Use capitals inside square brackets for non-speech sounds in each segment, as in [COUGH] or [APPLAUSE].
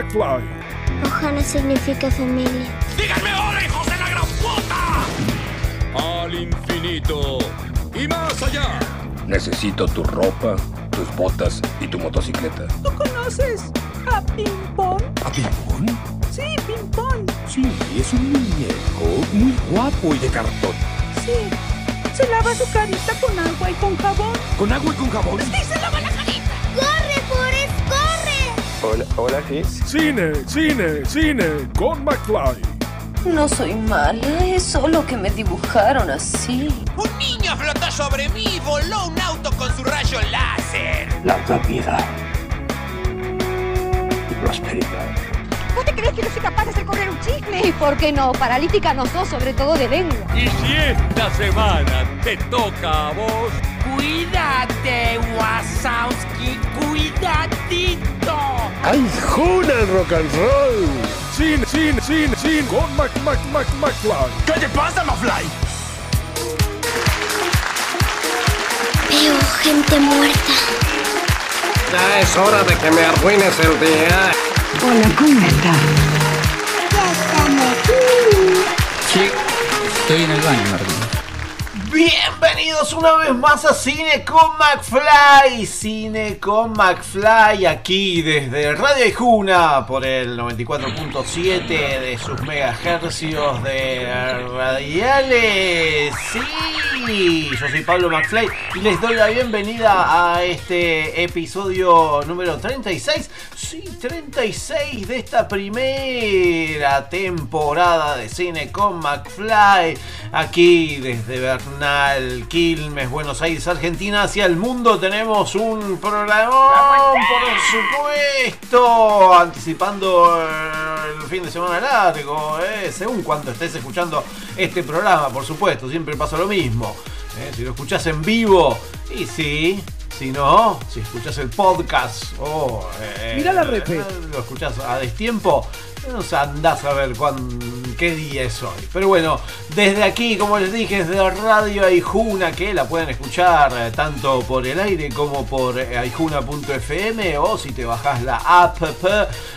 McFly. Ojana significa familia. ¡Díganme ahora, hijos de la gran puta! Al infinito y más allá. Necesito tu ropa, tus botas y tu motocicleta. ¿Tú conoces a Pimpón? ¿A Pimpón? Sí, Pimpón. Sí, es un muñeco muy guapo y de cartón. Sí. Se lava su carita con agua y con jabón. ¿Con agua y con jabón? Sí, se lava la Hola, hola, Chris. Cine, cine, cine con McFly. No soy mala, es solo que me dibujaron así. Un niño flotó sobre mí y voló un auto con su rayo láser. Larga vida y prosperidad. ¿Vos te crees que no soy capaz de hacer correr un chisme? ¿Y por qué no? Paralítica no sos, sobre todo de lengua. Y si esta semana te toca a vos, Cuídate, Wasowski, cuidadito. ¡Ay, Juna el rock and roll! Cine, cine, cine, cine con Mac, Mac, Mac, McFly. ¿Qué te pasa, Mafly? Veo gente muerta. Ya es hora de que me arruines el día. Hola, ¿cómo estás? Ya estamos aquí. Sí, estoy en el baño, Martín. Bienvenidos una vez más a Cine con McFly. Cine con McFly aquí desde Radio Ijuna por el 94.7 de sus megahercios de radiales. Sí, yo soy Pablo McFly y les doy la bienvenida a este episodio número 36. Sí, 36 de esta primera temporada de Cine con McFly. Aquí desde Bernal, Quilmes, Buenos Aires, Argentina, hacia el mundo tenemos un programa, por supuesto, anticipando el fin de semana largo, eh, según cuando estés escuchando este programa, por supuesto, siempre pasa lo mismo. eh, si lo escuchás en vivo, y sí, si no, si escuchás el podcast o eh, Mirá la repe. lo escuchás a destiempo, no sé, andás a ver cuán, qué día es hoy. Pero bueno, desde aquí, como les dije, desde Radio Aijuna, que la pueden escuchar eh, tanto por el aire como por eh, aijuna.fm o si te bajás la app,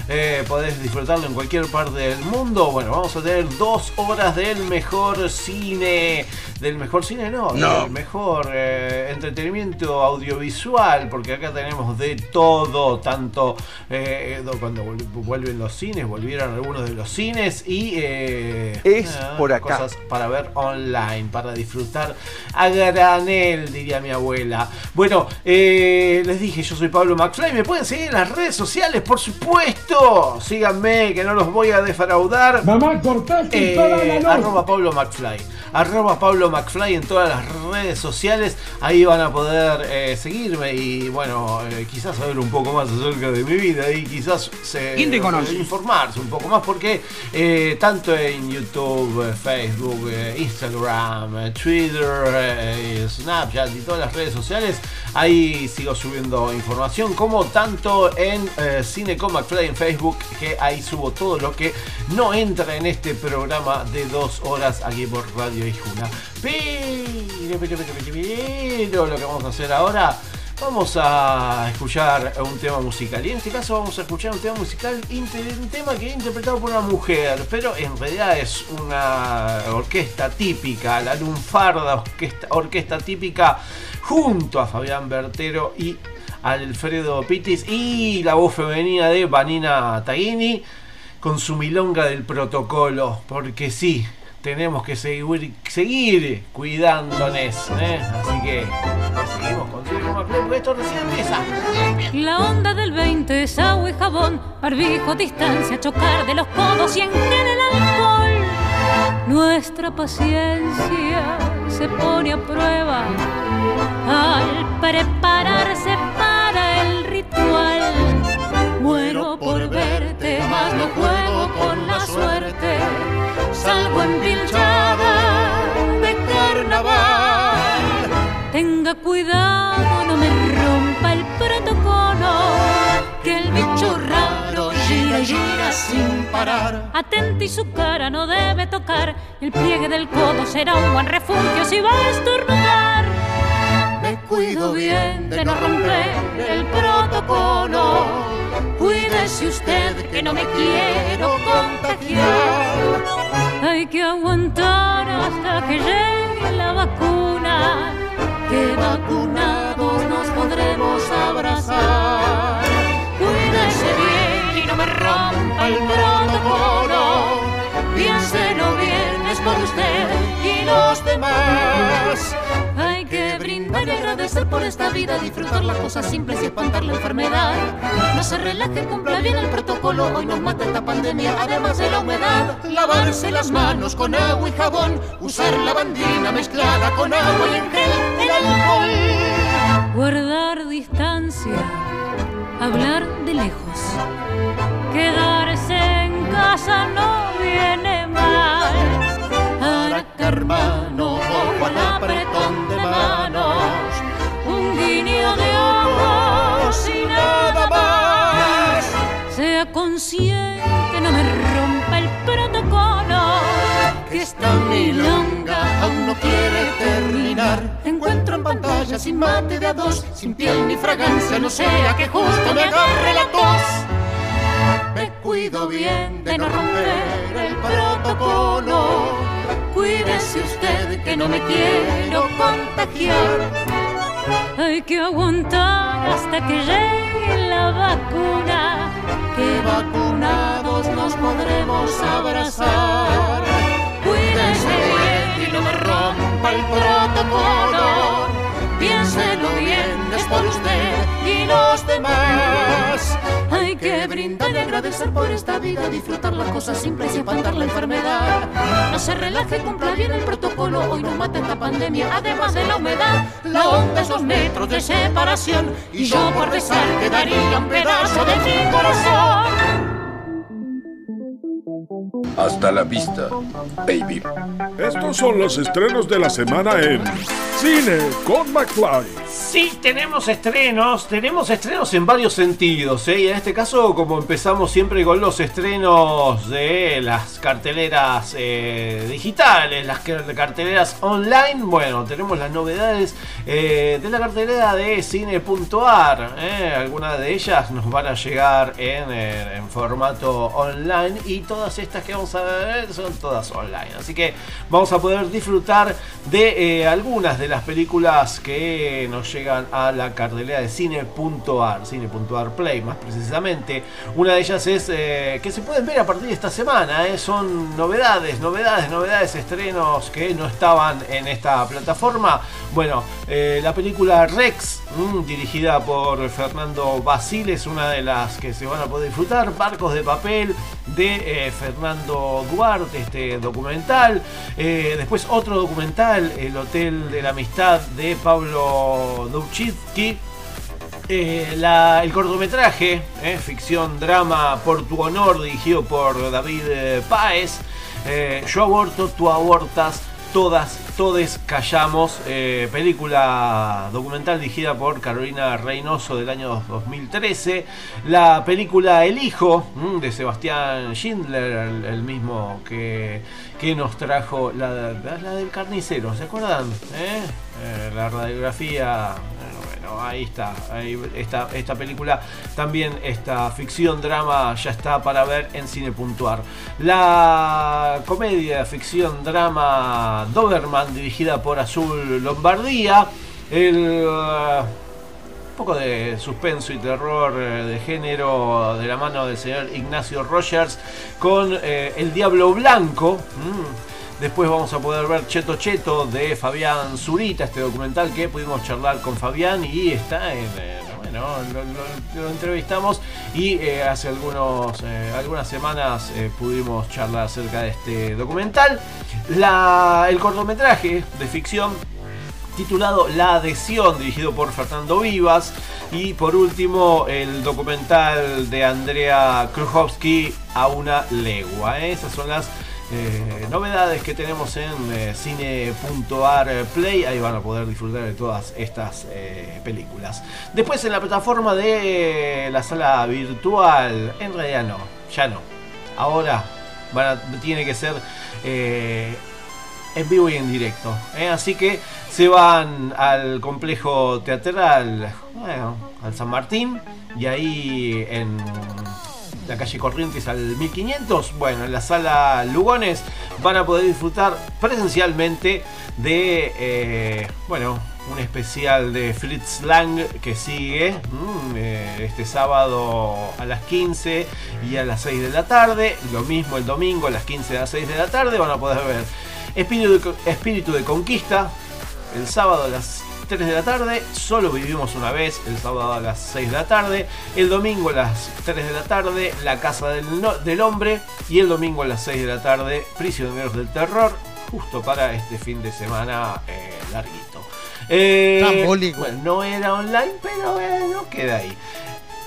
eh, podés disfrutarlo en cualquier parte del mundo. Bueno, vamos a tener dos horas del mejor cine. Del mejor cine, no, del mejor eh, entretenimiento audiovisual, porque acá tenemos de todo, tanto eh, cuando vuelven los cines, volvieron algunos de los cines y eh, Es por acá. cosas para ver online, para disfrutar a granel, diría mi abuela. Bueno, eh, les dije, yo soy Pablo McFly, me pueden seguir en las redes sociales, por supuesto. Síganme, que no los voy a defraudar. Mamá, cortaste Eh, arroba Pablo McFly. Arroba Pablo McFly en todas las redes sociales. Ahí van a poder eh, seguirme y bueno, eh, quizás saber un poco más acerca de mi vida y quizás se, ¿Quién te conoce? eh, informarse un poco más porque eh, tanto en YouTube, Facebook, Instagram, Twitter, Snapchat y todas las redes sociales, ahí sigo subiendo información como tanto en Cine con McFly en Facebook que ahí subo todo lo que no entra en este programa de dos horas aquí por Radio Ijuna. Pero, lo que vamos a hacer ahora, vamos a escuchar un tema musical. Y en este caso vamos a escuchar un tema musical, un tema que es interpretado por una mujer, pero en realidad es una orquesta típica, la lunfarda orquesta, orquesta típica, junto a Fabián Bertero y Alfredo Pitis y la voz femenina de Vanina Taghini con su milonga del protocolo, porque sí, tenemos que seguir, seguir cuidándonos, ¿eh? Así que seguimos con esto recién empieza. La onda del 20 es agua y jabón, barbijo, distancia, chocar de los codos y en el alcohol. Nuestra paciencia se pone a prueba al prepararse para el ritual. Muero por verte, mas no juego con la suerte. Salgo empilchada Tenga cuidado, no me rompa el protocolo, que el bicho raro gira y gira sin parar. Atenta y su cara no debe tocar, el pliegue del codo será un buen refugio si va a estornudar. Me cuido bien de no romper el protocolo. Cuídese usted que no me quiero contagiar. Hay que aguantar hasta que llegue la vacuna que vacunados nos podremos abrazar. Cuídese bien y no me rompa el protocolo. Piénselo bien, es por usted y los demás. Agradecer por esta vida, disfrutar las cosas simples y espantar la enfermedad. No se relaje, cumpla bien el protocolo, hoy nos mata esta pandemia, además de la humedad. Lavarse las manos con agua y jabón, usar la bandina mezclada con agua y en gel el alcohol. Guardar distancia, hablar de lejos, quedarse en casa no viene mal. Araca hermano, ojo al apretón consciente, no me rompa el protocolo. Que esta milonga aún no quiere terminar. Encuentro en pantalla sin mate de a dos, sin piel ni fragancia, no sea que justo me agarre la tos. Me cuido bien de no romper el protocolo. Cuídese usted que no me quiero contagiar. Hay que aguantar hasta que llegue la vacuna. Que vacunados nos podremos abrazar. Cuídese bien y no me rompa el protocolo. Piénselo bien, es por usted y los demás. Que brindar y agradecer por esta vida, disfrutar las cosas simples y espantar la enfermedad. No se relaje, cumpla bien el protocolo, hoy nos mata esta pandemia, además de la humedad. La onda es dos metros de separación y yo por besar quedaría un pedazo de mi corazón. Hasta la vista, baby. Estos son los estrenos de la semana en Cine con McFly. Sí, tenemos estrenos, tenemos estrenos en varios sentidos, ¿eh? y en este caso como empezamos siempre con los estrenos de las carteleras eh, digitales, las carteleras online, bueno, tenemos las novedades eh, de la cartelera de cine.ar, ¿eh? algunas de ellas nos van a llegar en, en formato online y todas estas que vamos a ver son todas online, así que vamos a poder disfrutar de algunas de las películas que nos llegan a la cartelera de cine.ar, cine.ar Play más precisamente. Una de ellas es eh, que se pueden ver a partir de esta semana, eh. son novedades, novedades, novedades, estrenos que no estaban en esta plataforma. Bueno, eh, la película Rex, mm, dirigida por Fernando Basile, es una de las que se van a poder disfrutar. Barcos de papel de Fernando Duarte, este documental. después otro documental, El Hotel de la Amistad de Pablo Duchitsky. Eh, el cortometraje, eh, ficción drama por tu honor, dirigido por David eh, Páez. Eh, yo aborto, tú abortas, todas, todes callamos. Eh, película documental dirigida por Carolina Reynoso del año 2013. La película El Hijo mm, de Sebastián Schindler, el, mismo que, que, nos trajo la, la, del carnicero, ¿se acuerdan? Eh, la radiografía ahí está. Ahí, esta, película, también esta ficción drama ya está para ver en cine.ar. La comedia, ficción drama Doberman, dirigida por Azul Lombardía. El. Uh, poco de suspenso y terror de género de la mano del señor Ignacio Rogers con eh, El Diablo Blanco. Mm. Después vamos a poder ver Cheto Cheto de Fabián Zurita, este documental que pudimos charlar con Fabián y está en... Eh, bueno, lo, entrevistamos y eh, hace algunos, eh, algunas semanas pudimos charlar acerca de este documental. La, el cortometraje de ficción titulado La adhesión, dirigido por Fernando Vivas. Y por último, el documental de Andrea Krujowski, A una legua. Esas son las eh, novedades que tenemos en eh, cine.ar Play. Ahí van a poder disfrutar de todas estas eh, películas. Después en la plataforma de la sala virtual, en realidad no, ya no. ahora van a- tiene que ser eh, en vivo y en directo. ¿eh? Así que se van al complejo teatral, bueno, al San Martín, y ahí en la calle Corrientes al 1500, bueno, en la sala Lugones van a poder disfrutar presencialmente de, eh, bueno, un especial de Fritz Lang que sigue mm, eh, este sábado a las 15 y a las 6 de la tarde. Lo mismo el domingo a las 15 y a las 6 de la tarde van a poder ver Espíritu de, Espíritu de Conquista el sábado a las 3 de la tarde. Solo vivimos una vez el sábado a las 6 de la tarde. El domingo a las 3 de la tarde La Casa del, No- del Hombre. Y el domingo a las 6 de la tarde Prisioneros del Terror. Justo para este fin de semana eh, larguito. Eh, bueno, no era online, pero bueno, queda ahí.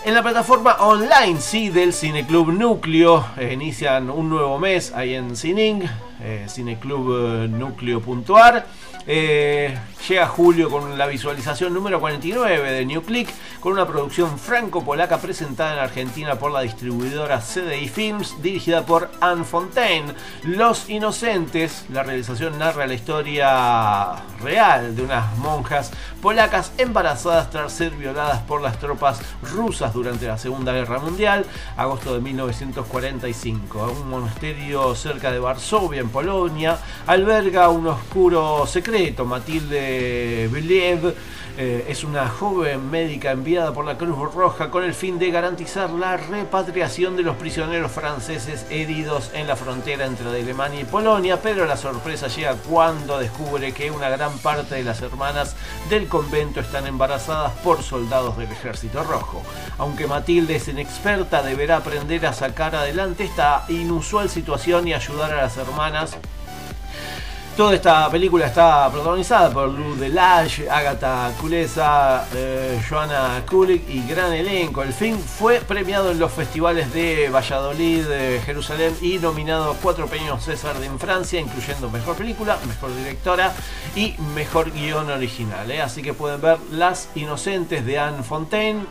En la plataforma online, sí, del Cineclub Núcleo, eh, inician un nuevo mes ahí en Cining, eh, cineclubnúcleo.ar. Eh, llega julio con la visualización número 49 de New Click, con una producción franco-polaca presentada en Argentina por la distribuidora CDI Films, dirigida por Anne Fontaine. Los Inocentes, la realización narra la historia real de unas monjas polacas embarazadas tras ser violadas por las tropas rusas durante la Segunda Guerra Mundial, agosto de 1945. Un monasterio cerca de Varsovia, en Polonia, alberga un oscuro secreto. Matilde Believ eh, es una joven médica enviada por la Cruz Roja con el fin de garantizar la repatriación de los prisioneros franceses heridos en la frontera entre Alemania y Polonia, pero la sorpresa llega cuando descubre que una gran parte de las hermanas del convento están embarazadas por soldados del ejército rojo. Aunque Matilde es inexperta, deberá aprender a sacar adelante esta inusual situación y ayudar a las hermanas Toda esta película está protagonizada por Lou Delage, Agatha Kulesa, eh, Joanna Kulik y gran elenco. El film fue premiado en los festivales de Valladolid, eh, Jerusalén y nominado a cuatro premios César en Francia, incluyendo Mejor Película, Mejor Directora y Mejor Guión Original. eh. Así que pueden ver Las Inocentes de Anne Fontaine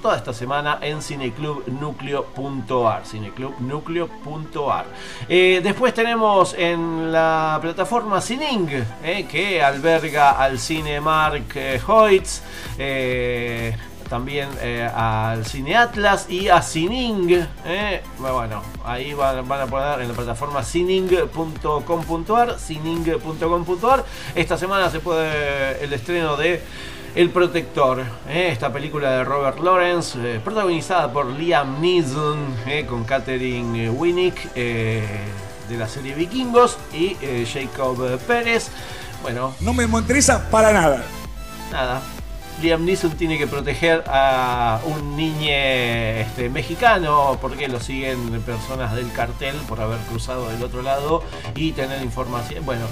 toda esta semana en cineclubnucleo.ar cineclubnucleo.ar Eh, después tenemos en la plataforma Cining eh, que alberga al Cinemark eh, Hoyts eh, también eh, al Cine Atlas y a Cining. eh. Bueno, ahí van, van a poner en la plataforma cining.com.ar, cining.com.ar. Esta semana se puede el estreno de El Protector, eh, esta película de Robert Lawrence, eh, protagonizada por Liam Neeson, eh, con Catherine Winnick. de la serie Vikingos y Jacob Pérez. Bueno, No me interesa para nada. nada. Liam Neeson tiene que proteger a un niño este, mexicano porque lo siguen personas del cartel por haber cruzado del otro lado y tener información. Bueno,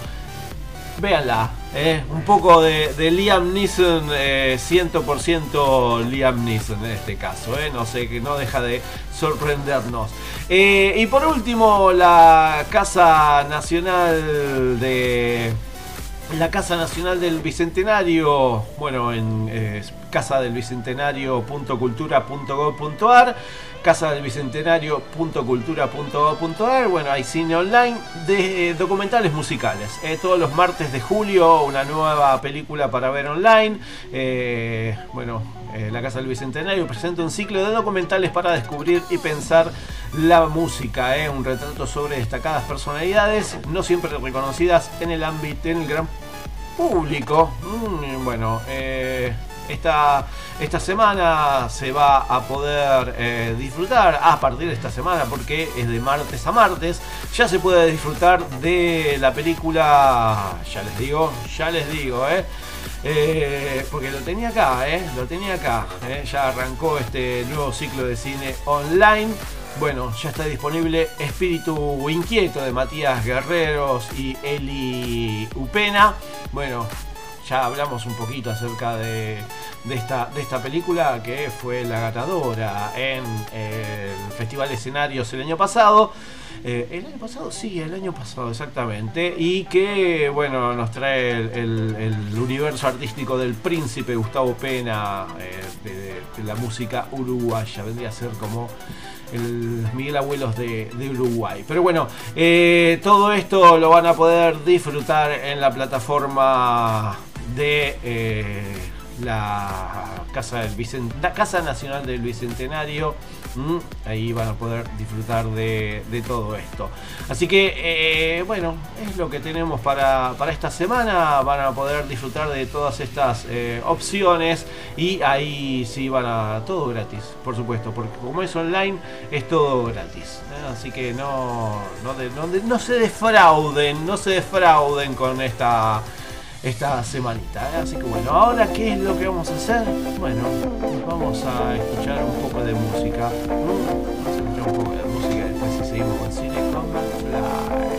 véanla. ¿eh? Un poco de, Liam Neeson, eh, 100% Liam Neeson en este caso. ¿eh? No sé, que no deja de sorprendernos. Eh, y por último, la Casa Nacional de la Casa Nacional del Bicentenario, bueno, en eh, casa del bicentenario.cultura.gov.ar, bueno, hay cine online de eh, documentales musicales. Eh, todos los martes de julio, una nueva película para ver online. Eh, bueno, la Casa del Bicentenario presenta un ciclo de documentales para descubrir y pensar la música, un retrato sobre destacadas personalidades, no siempre reconocidas en el ámbito, en el gran público. Mm, bueno, eh, esta, esta semana se va a poder eh, disfrutar a partir de esta semana porque es de martes a martes. Ya se puede disfrutar de la película, ya les digo, ya les digo, eh. Eh, porque lo tenía acá, eh, lo tenía acá. eh, ya arrancó este nuevo ciclo de cine online. Bueno, ya está disponible Espíritu Inquieto de Matías Guerreros y Eli Upena. Bueno, ya hablamos un poquito acerca de, esta, de esta película que fue la ganadora en el Festival de Escenarios el año pasado. Eh, el año pasado, sí, el año pasado, exactamente. Y que, bueno, nos trae el, universo artístico del príncipe Gustavo Pena eh, de, la música uruguaya. Vendría a ser como el Miguel Abuelos de, Uruguay. Pero bueno, eh, todo esto lo van a poder disfrutar en la plataforma de eh, la Casa, del Bicent la Casa Nacional del Bicentenario. Mm, ahí van a poder disfrutar de, de todo esto. Así que, eh, bueno, es lo que tenemos para, para, esta semana. Van a poder disfrutar de todas estas eh, opciones y ahí sí van a todo gratis, por supuesto, porque como es online, es todo gratis. Así que no, no, de, no, de, no se defrauden, no se defrauden con esta esta semanita. ¿eh? Así que bueno, ahora qué es lo que vamos a hacer? Bueno, vamos a escuchar un poco de música. Vamos a escuchar un poco de música y después si seguimos con Cine con Fly.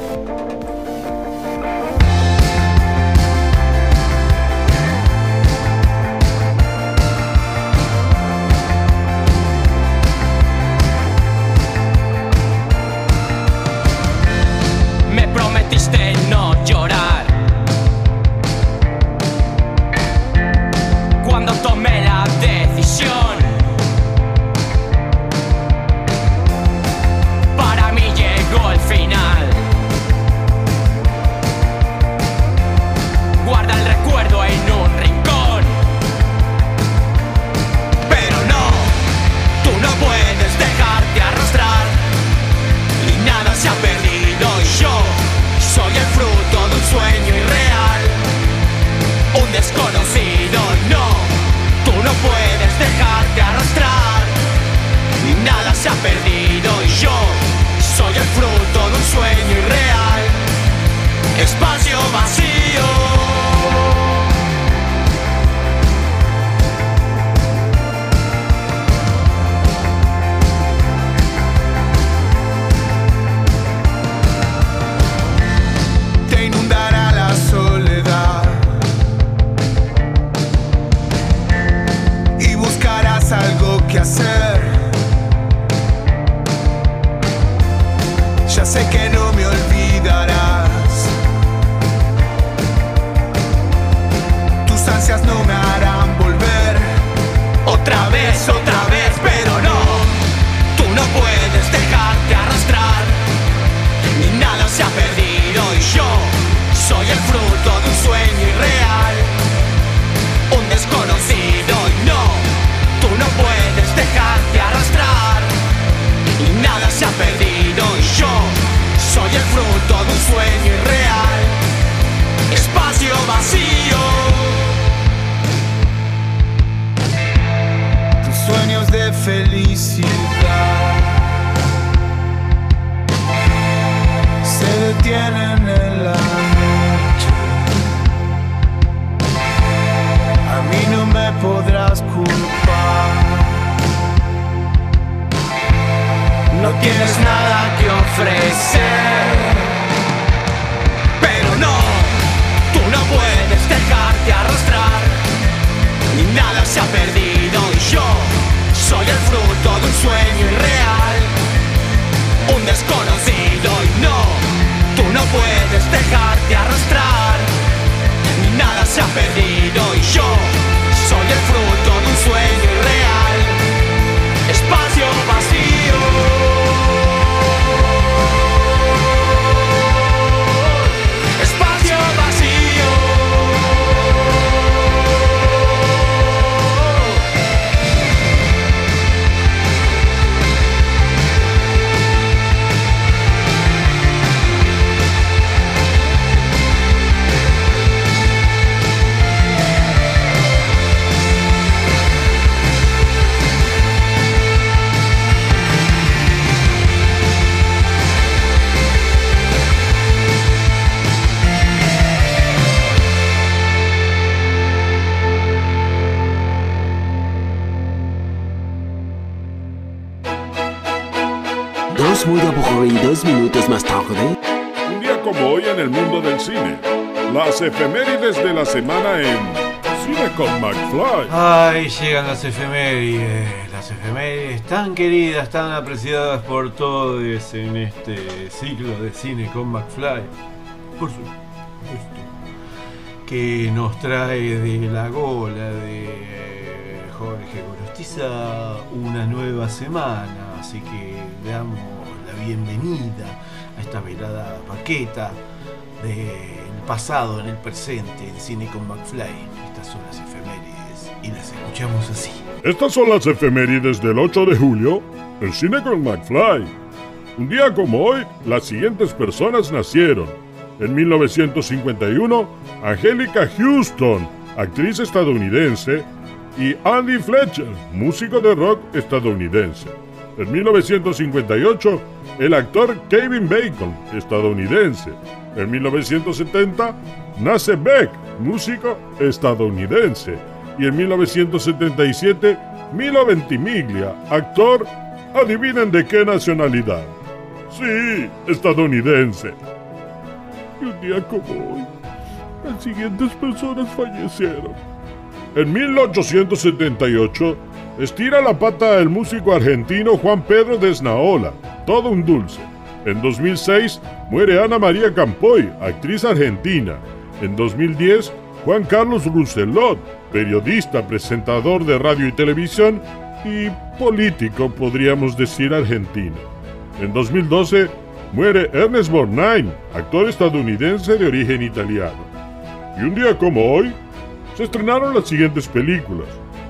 canciones tan queridas, tan apreciadas por todos en este ciclo de cine con McFly, por supuesto, que nos trae de la gola de eh, Jorge Gorostiza una nueva semana, así que le damos la bienvenida a esta velada paqueta del pasado en el presente en cine con McFly. Estas son las efemérides y las escuchamos así. Estas son las efemérides del 8 de julio en Cine con McFly. Un día como hoy, las siguientes personas nacieron. En 1951, Angélica Houston, actriz estadounidense, y Andy Fletcher, músico de rock estadounidense. En 1958, el actor Kevin Bacon, estadounidense. En 1970, nace Beck, músico estadounidense. Y en 1977, Milo Ventimiglia, actor, adivinen de qué nacionalidad. Sí, estadounidense. Y un día como hoy, las siguientes personas fallecieron. En 1878, estira la pata el músico argentino Juan Pedro de Esnaola, todo un dulce. En 2006, muere Ana María Campoy, actriz argentina. En 2010, Juan Carlos Rousselot, periodista, presentador de radio y televisión y político, podríamos decir, argentino. En 2012, muere Ernest Borgnine, actor estadounidense de origen italiano. Y un día como hoy, se estrenaron las siguientes películas.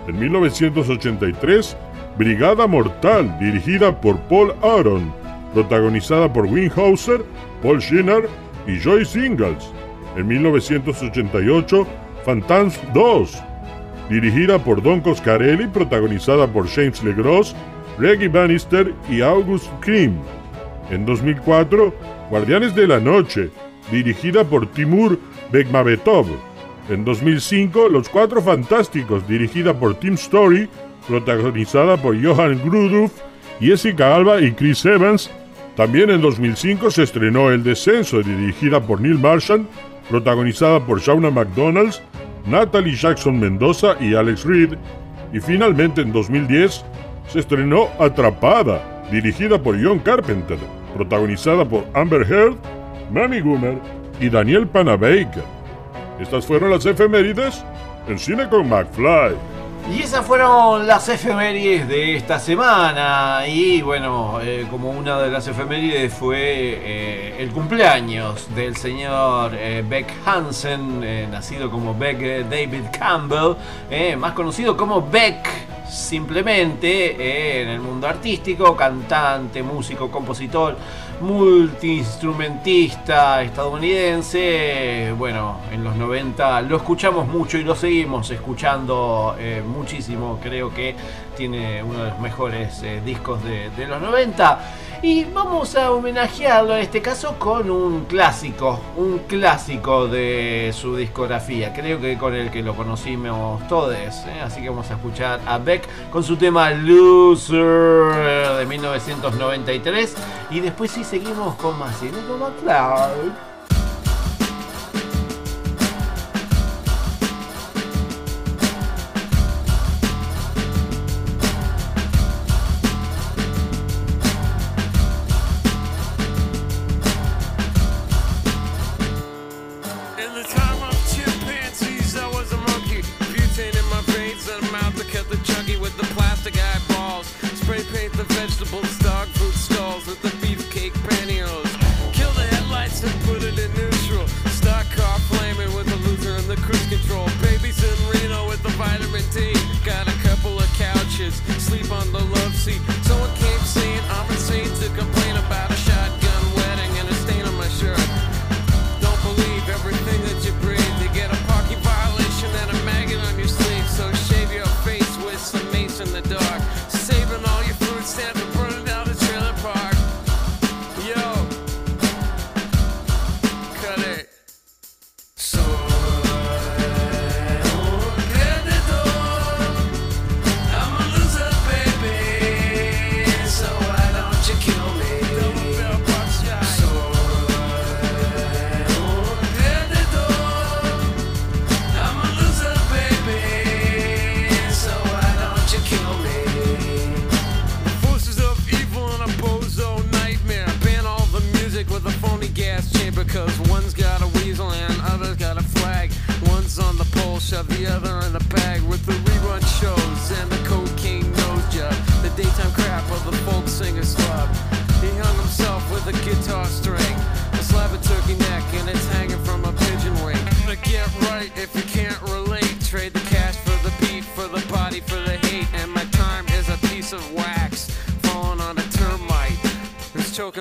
En 1983, Brigada Mortal, dirigida por Paul Aaron, protagonizada por Winhauser, Paul Schinner y Joyce Ingalls. En 1988, Phantoms 2, dirigida por Don Coscarelli, protagonizada por James LeGros, Reggie Bannister y August Krim. En 2004, Guardianes de la Noche, dirigida por Timur Bekmambetov. En 2005, Los Cuatro Fantásticos, dirigida por Tim Story, protagonizada por Johan Gruduff, Jessica Alba y Chris Evans. También en 2005 se estrenó El Descenso, dirigida por Neil Marshall, protagonizada por Shauna McDonald's, Natalie Jackson Mendoza y Alex Reed. Y finalmente en 2010 se estrenó Atrapada, dirigida por John Carpenter, protagonizada por Amber Heard, Mamie Goomer y Daniel Panabaker. Estas fueron las efemérides en Cine con McFly. Y esas fueron las efemérides de esta semana. Y bueno, eh, como una de las efemérides fue eh, el cumpleaños del señor eh, Beck Hansen, nacido como Beck David Campbell, más conocido como Beck simplemente eh, en el mundo artístico, cantante, músico, compositor, multiinstrumentista estadounidense. Bueno, en los 90 lo escuchamos mucho y lo seguimos escuchando eh, muchísimo. Creo que tiene uno de los mejores eh, discos de, de los 90. Y vamos a homenajearlo en este caso con un clásico, un clásico de su discografía. Creo que con el que lo conocimos todos. ¿eh? Así que vamos a escuchar a Beck con su tema Loser de 1993. Y después sí seguimos con más Cine con McCloud.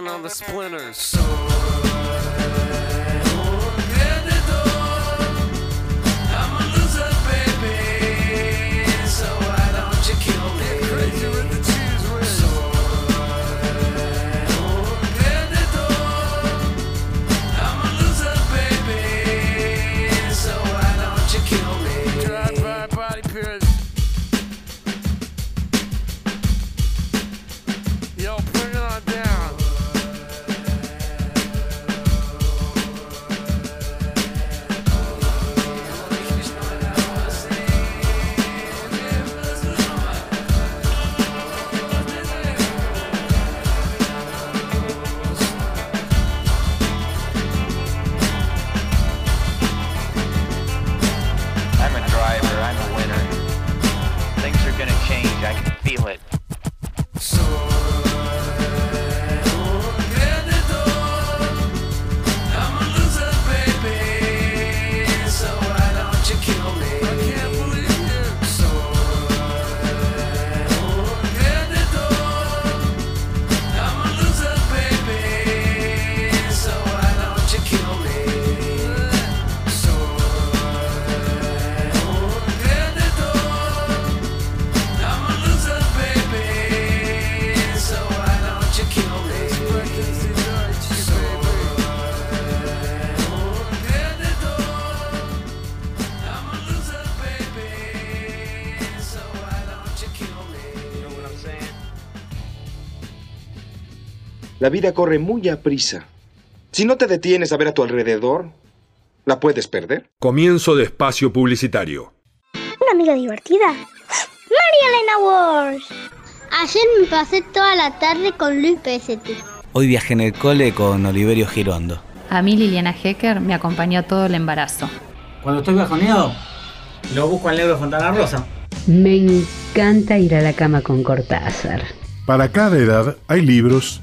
On the splinters. La vida corre muy a prisa. Si no te detienes a ver a tu alrededor, la puedes perder. Comienzo de espacio publicitario. Una amiga divertida. María Elena Wars. Ayer me pasé toda la tarde con Luis PST. Hoy viajé en el cole con Oliverio Girondo. A mí Liliana Hecker me acompañó todo el embarazo. Cuando estoy bajoneado, lo busco al negro Fontana Rosa. Me encanta ir a la cama con Cortázar. Para cada edad hay libros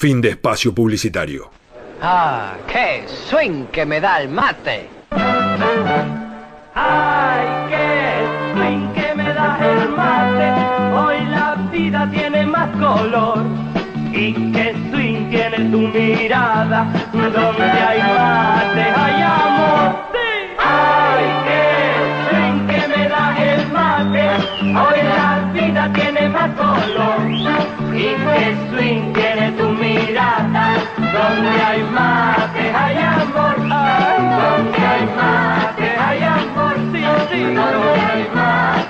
Fin de espacio publicitario. Ah, qué swing que me da el mate. Ay, qué swing que me da el mate. Hoy la vida tiene más color. Y qué swing tiene tu mirada. Donde hay mate, hay amor. Ay, qué swing que me da el mate. Hoy la vida tiene más color. Y qué swing tiene tu Donde hay mate, hay amor. Donde hay mate, hay amor. Sí, sí, donde hay mate, hay amor. ¿Cuál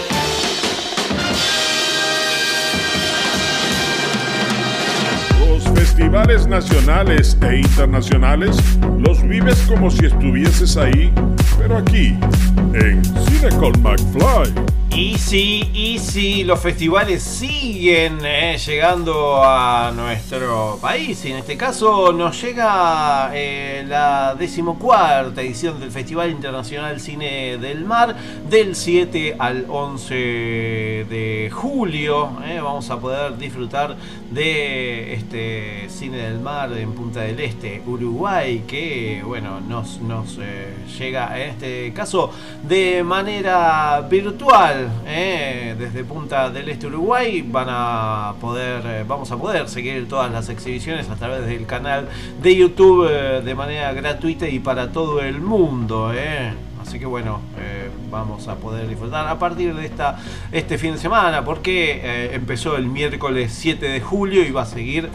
Festivales nacionales e internacionales los vives como si estuvieses ahí, pero aquí, en Cine con McFly. Y sí, y sí, los festivales siguen eh, llegando a nuestro país. Y en este caso nos llega eh, la decimocuarta edición del Festival Internacional Cine del Mar del 7 al 11 de julio. eh. Vamos a poder disfrutar de este Cine del Mar en Punta del Este, Uruguay, que bueno, nos, nos eh, llega en este caso de manera virtual. eh, desde Punta del Este Uruguay van a poder, eh, vamos a poder seguir todas las exhibiciones a través del canal de YouTube de manera gratuita y para todo el mundo. Así que bueno, vamos a poder disfrutar a partir de esta, este fin de semana, porque empezó el miércoles 7 de julio y va a seguir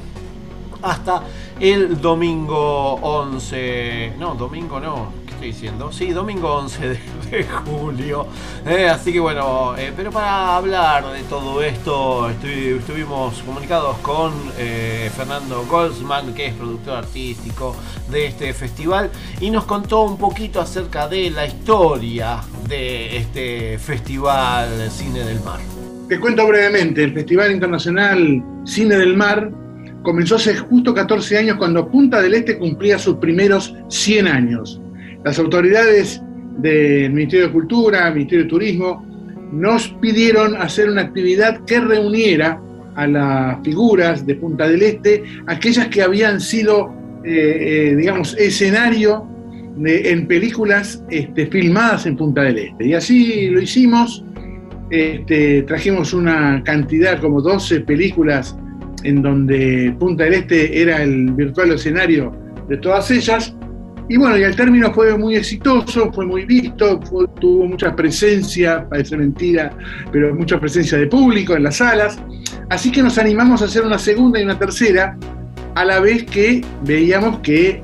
hasta el domingo 11. No, domingo no. ¿Qué estoy diciendo? Sí, domingo 11 de, julio. Eh, así que bueno, eh, pero para hablar de todo esto, estuvi- estuvimos comunicados con eh, Fernando Goldsman, que es productor artístico de este festival, y nos contó un poquito acerca de la historia de este festival Cine del Mar. Te cuento brevemente, el Festival Internacional Cine del Mar comenzó hace justo 14 años cuando Punta del Este cumplía sus primeros 100 años. Las autoridades del Ministerio de Cultura, Ministerio de Turismo, nos pidieron hacer una actividad que reuniera a las figuras de Punta del Este, aquellas que habían sido, eh, eh, digamos, escenario en películas este, filmadas en Punta del Este. Y así lo hicimos. Este, trajimos una cantidad, como 12 películas, en donde Punta del Este era el virtual escenario de todas ellas. Y bueno, y el término fue muy exitoso, fue muy visto, tuvo mucha presencia, parece mentira, pero mucha presencia de público en las salas. Así que nos animamos a hacer una segunda y una tercera, a la vez que veíamos que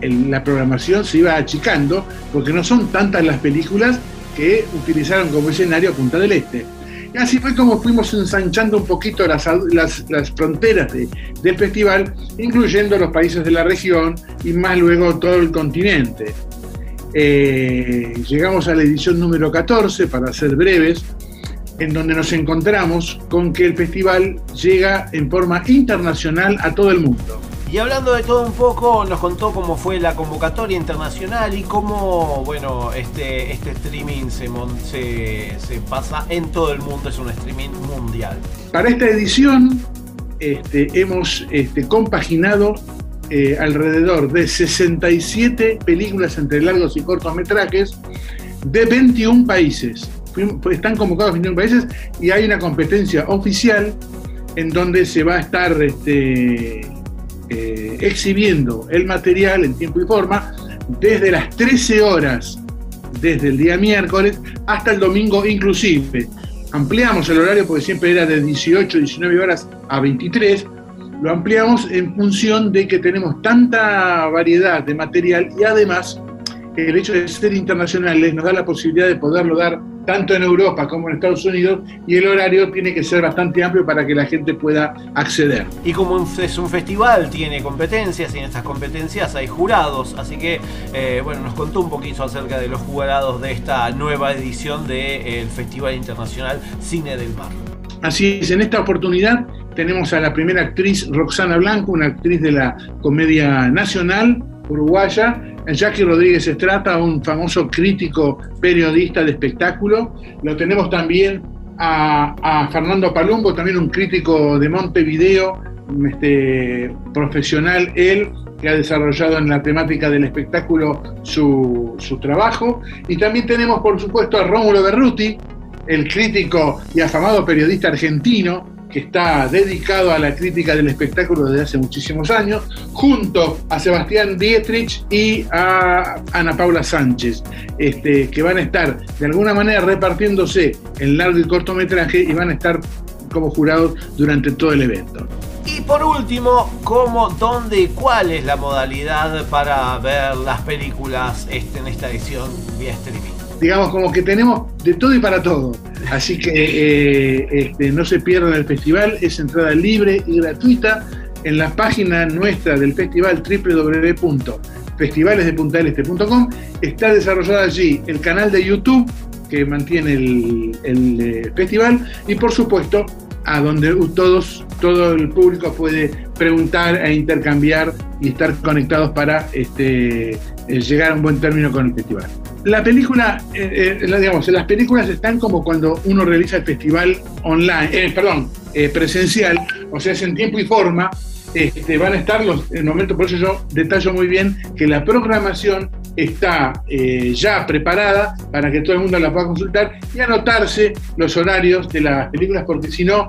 la programación se iba achicando, porque no son tantas las películas que utilizaron como escenario Punta del Este. Y así fue como fuimos ensanchando un poquito las, fronteras de- del festival, incluyendo los países de la región y más luego todo el continente. Eh, llegamos a la edición número 14, para ser breves, en donde nos encontramos con que el festival llega en forma internacional a todo el mundo. Y hablando de todo un poco, nos contó cómo fue la convocatoria internacional y cómo, bueno, este, este streaming se, se, se pasa en todo el mundo, es un streaming mundial. Para esta edición este, hemos este, compaginado eh, alrededor de 67 películas entre largos y cortometrajes de 21 países. Están convocados 21 países y hay una competencia oficial en donde se va a estar este, eh, exhibiendo el material en tiempo y forma desde las 13 horas, desde el día miércoles hasta el domingo inclusive. Ampliamos el horario porque siempre era de 18, 19 horas a 23. Lo ampliamos en función de que tenemos tanta variedad de material y además el hecho de ser internacionales nos da la posibilidad de poderlo dar tanto en Europa como en Estados Unidos y el horario tiene que ser bastante amplio para que la gente pueda acceder. Y como es un festival, tiene competencias y en estas competencias hay jurados. Así que, eh, bueno, nos contó un poquito acerca de los jurados de esta nueva edición del Festival Internacional Cine del Mar. Así es, en esta oportunidad tenemos a la primera actriz Roxana Blanco, una actriz de la Comedia Nacional uruguaya, Jackie Rodríguez Estrata, un famoso crítico periodista de espectáculo. Lo tenemos también a, a Fernando Palumbo, también un crítico de Montevideo, este, profesional él, que ha desarrollado en la temática del espectáculo su, su trabajo. Y también tenemos, por supuesto, a Rómulo Berruti, el crítico y afamado periodista argentino, que está dedicado a la crítica del espectáculo desde hace muchísimos años, junto a Sebastián Dietrich y a Ana Paula Sánchez, este, que van a estar de alguna manera repartiéndose en largo y cortometraje y van a estar como jurados durante todo el evento. Y por último, ¿cómo, dónde y cuál es la modalidad para ver las películas este, en esta edición vía streaming? Digamos, como que tenemos de todo y para todo. Así que eh, este, no se pierdan el festival, es entrada libre y gratuita en la página nuestra del festival www.festivalesdepuntadeleste.com. Está desarrollado allí el canal de YouTube que mantiene el, el eh, festival y por supuesto a donde todos, todo el público puede preguntar e intercambiar y estar conectados para este, eh, llegar a un buen término con el festival. La película, eh, eh, digamos, las películas están como cuando uno realiza el festival online, perdón, presencial, o sea, es en tiempo y forma, este, van a estar los, en momento, por eso yo detallo muy bien que la programación está ya preparada para que todo el mundo la pueda consultar y anotarse los horarios de las películas, porque si no,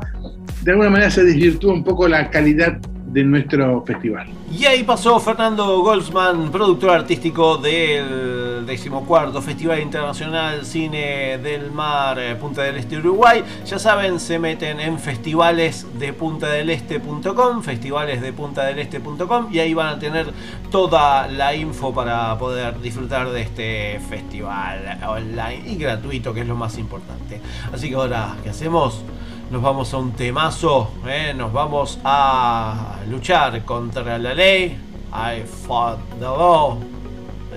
de alguna manera se desvirtúa un poco la calidad de nuestro festival. Y ahí pasó Fernando Goldsman, productor artístico del decimocuarto Festival Internacional Cine del Mar eh, Punta del Este Uruguay. Ya saben, se meten en festivalesdepuntadeleste.com, festivalesdepuntadeleste.com y ahí van a tener toda la info para poder disfrutar de este festival online y gratuito, que es lo más importante. Así que ahora, ¿qué hacemos? Nos vamos a un temazo, ¿eh? nos vamos a luchar contra la ley. I fought the law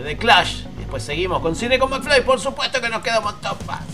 The Clash. Y después seguimos con Cine con McFly. Por supuesto que nos queda un.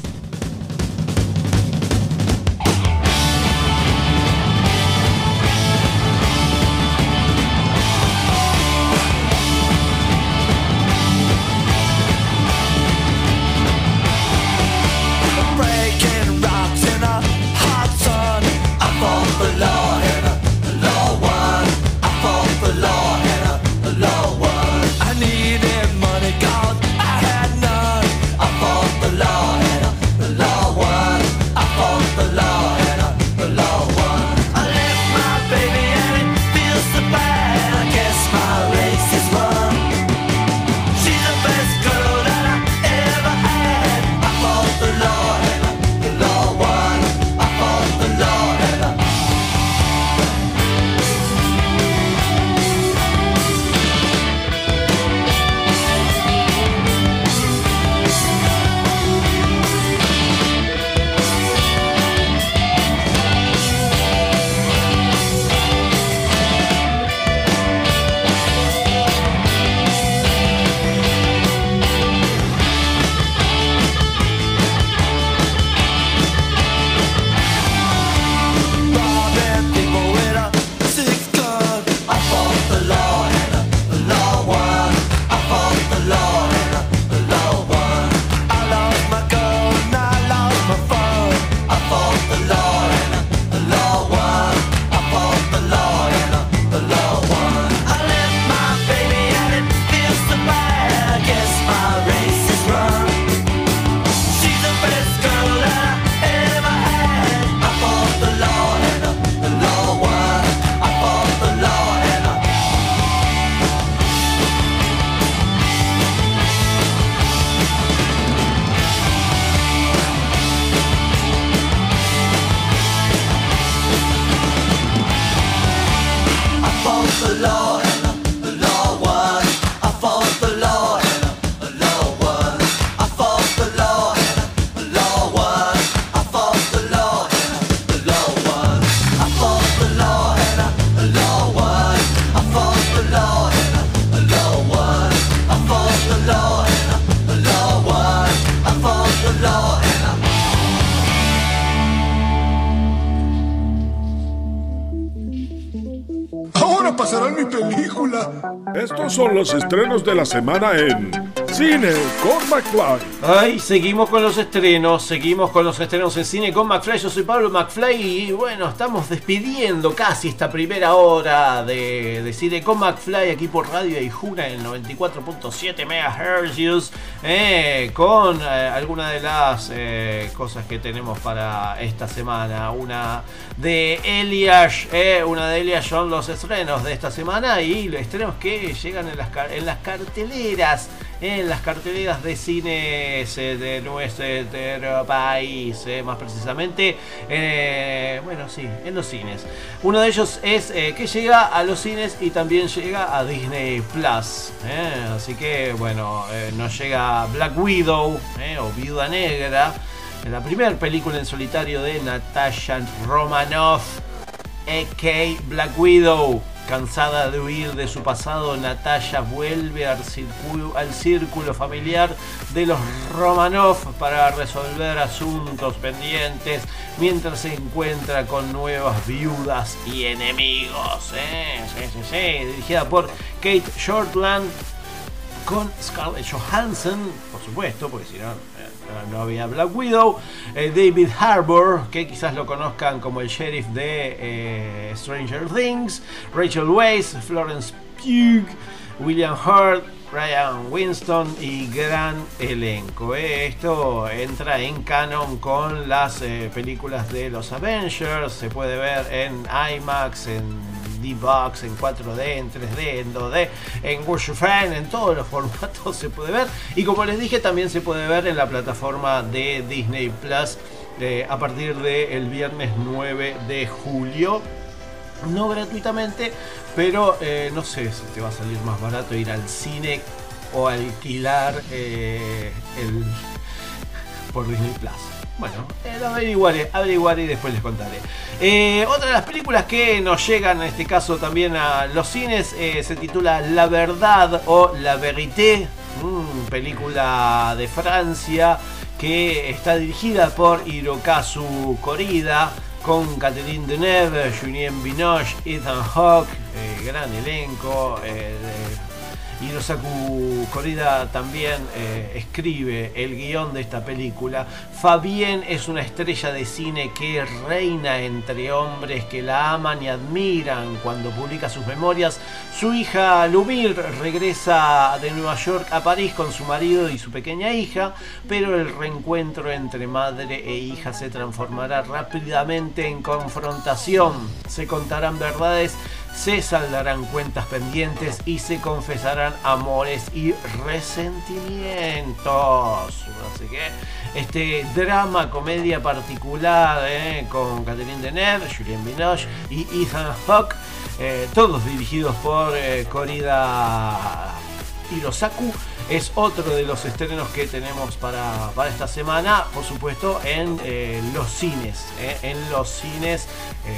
Los estrenos de la semana en Cine con McFly. Ay, seguimos con los estrenos, seguimos con los estrenos en cine con McFly. Yo soy Pablo McFly y bueno, estamos despidiendo casi esta primera hora de, de cine con McFly aquí por Radio Ijuna en el 94.7 MHz eh, con eh, algunas de las eh, cosas que tenemos para esta semana. Una de Elias, eh, una de Elias son los estrenos de esta semana y los estrenos que llegan en las, en las carteleras en las carteleras de cines eh, de nuestro país, eh, más precisamente, eh, bueno, sí, en los cines. Uno de ellos es eh, que llega a los cines y también llega a Disney Plus. eh, así que, bueno, eh, nos llega Black Widow eh, o Viuda Negra, la primera película en solitario de Natasha Romanoff. A.K. Black Widow. Cansada de huir de su pasado, Natalia vuelve al círculo, familiar de los Romanov para resolver asuntos pendientes mientras se encuentra con nuevas viudas y enemigos. ¿eh? Sí, sí, sí. Dirigida por Kate Shortland con Scarlett Johansson, por supuesto, porque si no, no había Black Widow, eh, David Harbour, que quizás lo conozcan como el sheriff de eh, Stranger Things, Rachel Weisz, Florence Pugh, William Hurt, Ryan Winston y gran elenco. eh. Esto entra en canon con las películas de los Avengers, se puede ver en IMAX, en D-Box, en 4D, en 3D, en 2D, en Worship Fan, en todos los formatos se puede ver. Y como les dije, también se puede ver en la plataforma de Disney Plus eh, a partir del viernes 9 de julio. No gratuitamente, pero eh, no sé si te va a salir más barato ir al cine o alquilar eh, el por Disney Plus. Bueno, eh, lo averiguaré, averiguaré y después les contaré. Eh, otra de las películas que nos llegan, en este caso también a los cines, eh, se titula La Verdad o La Vérité, mm, película de Francia que está dirigida por Hirokazu Korida, con Catherine Deneuve, Julien Binoche, Ethan Hawke, gran elenco. Hirosaku Korida también eh, escribe el guion de esta película. Fabien es una estrella de cine que reina entre hombres que la aman y admiran. Cuando publica sus memorias, su hija Lumir regresa de Nueva York a París con su marido y su pequeña hija, pero el reencuentro entre madre e hija se transformará rápidamente en confrontación. Se contarán verdades se saldarán cuentas pendientes y se confesarán amores y resentimientos. Así que este drama, comedia particular eh, con Catherine Deneuve, Julien Binoche y Ethan Hawke, eh, todos dirigidos por eh, Korida Hirosaku. Es otro de los estrenos que tenemos para, para esta semana, por supuesto, en eh, los cines. eh, en los cines. eh,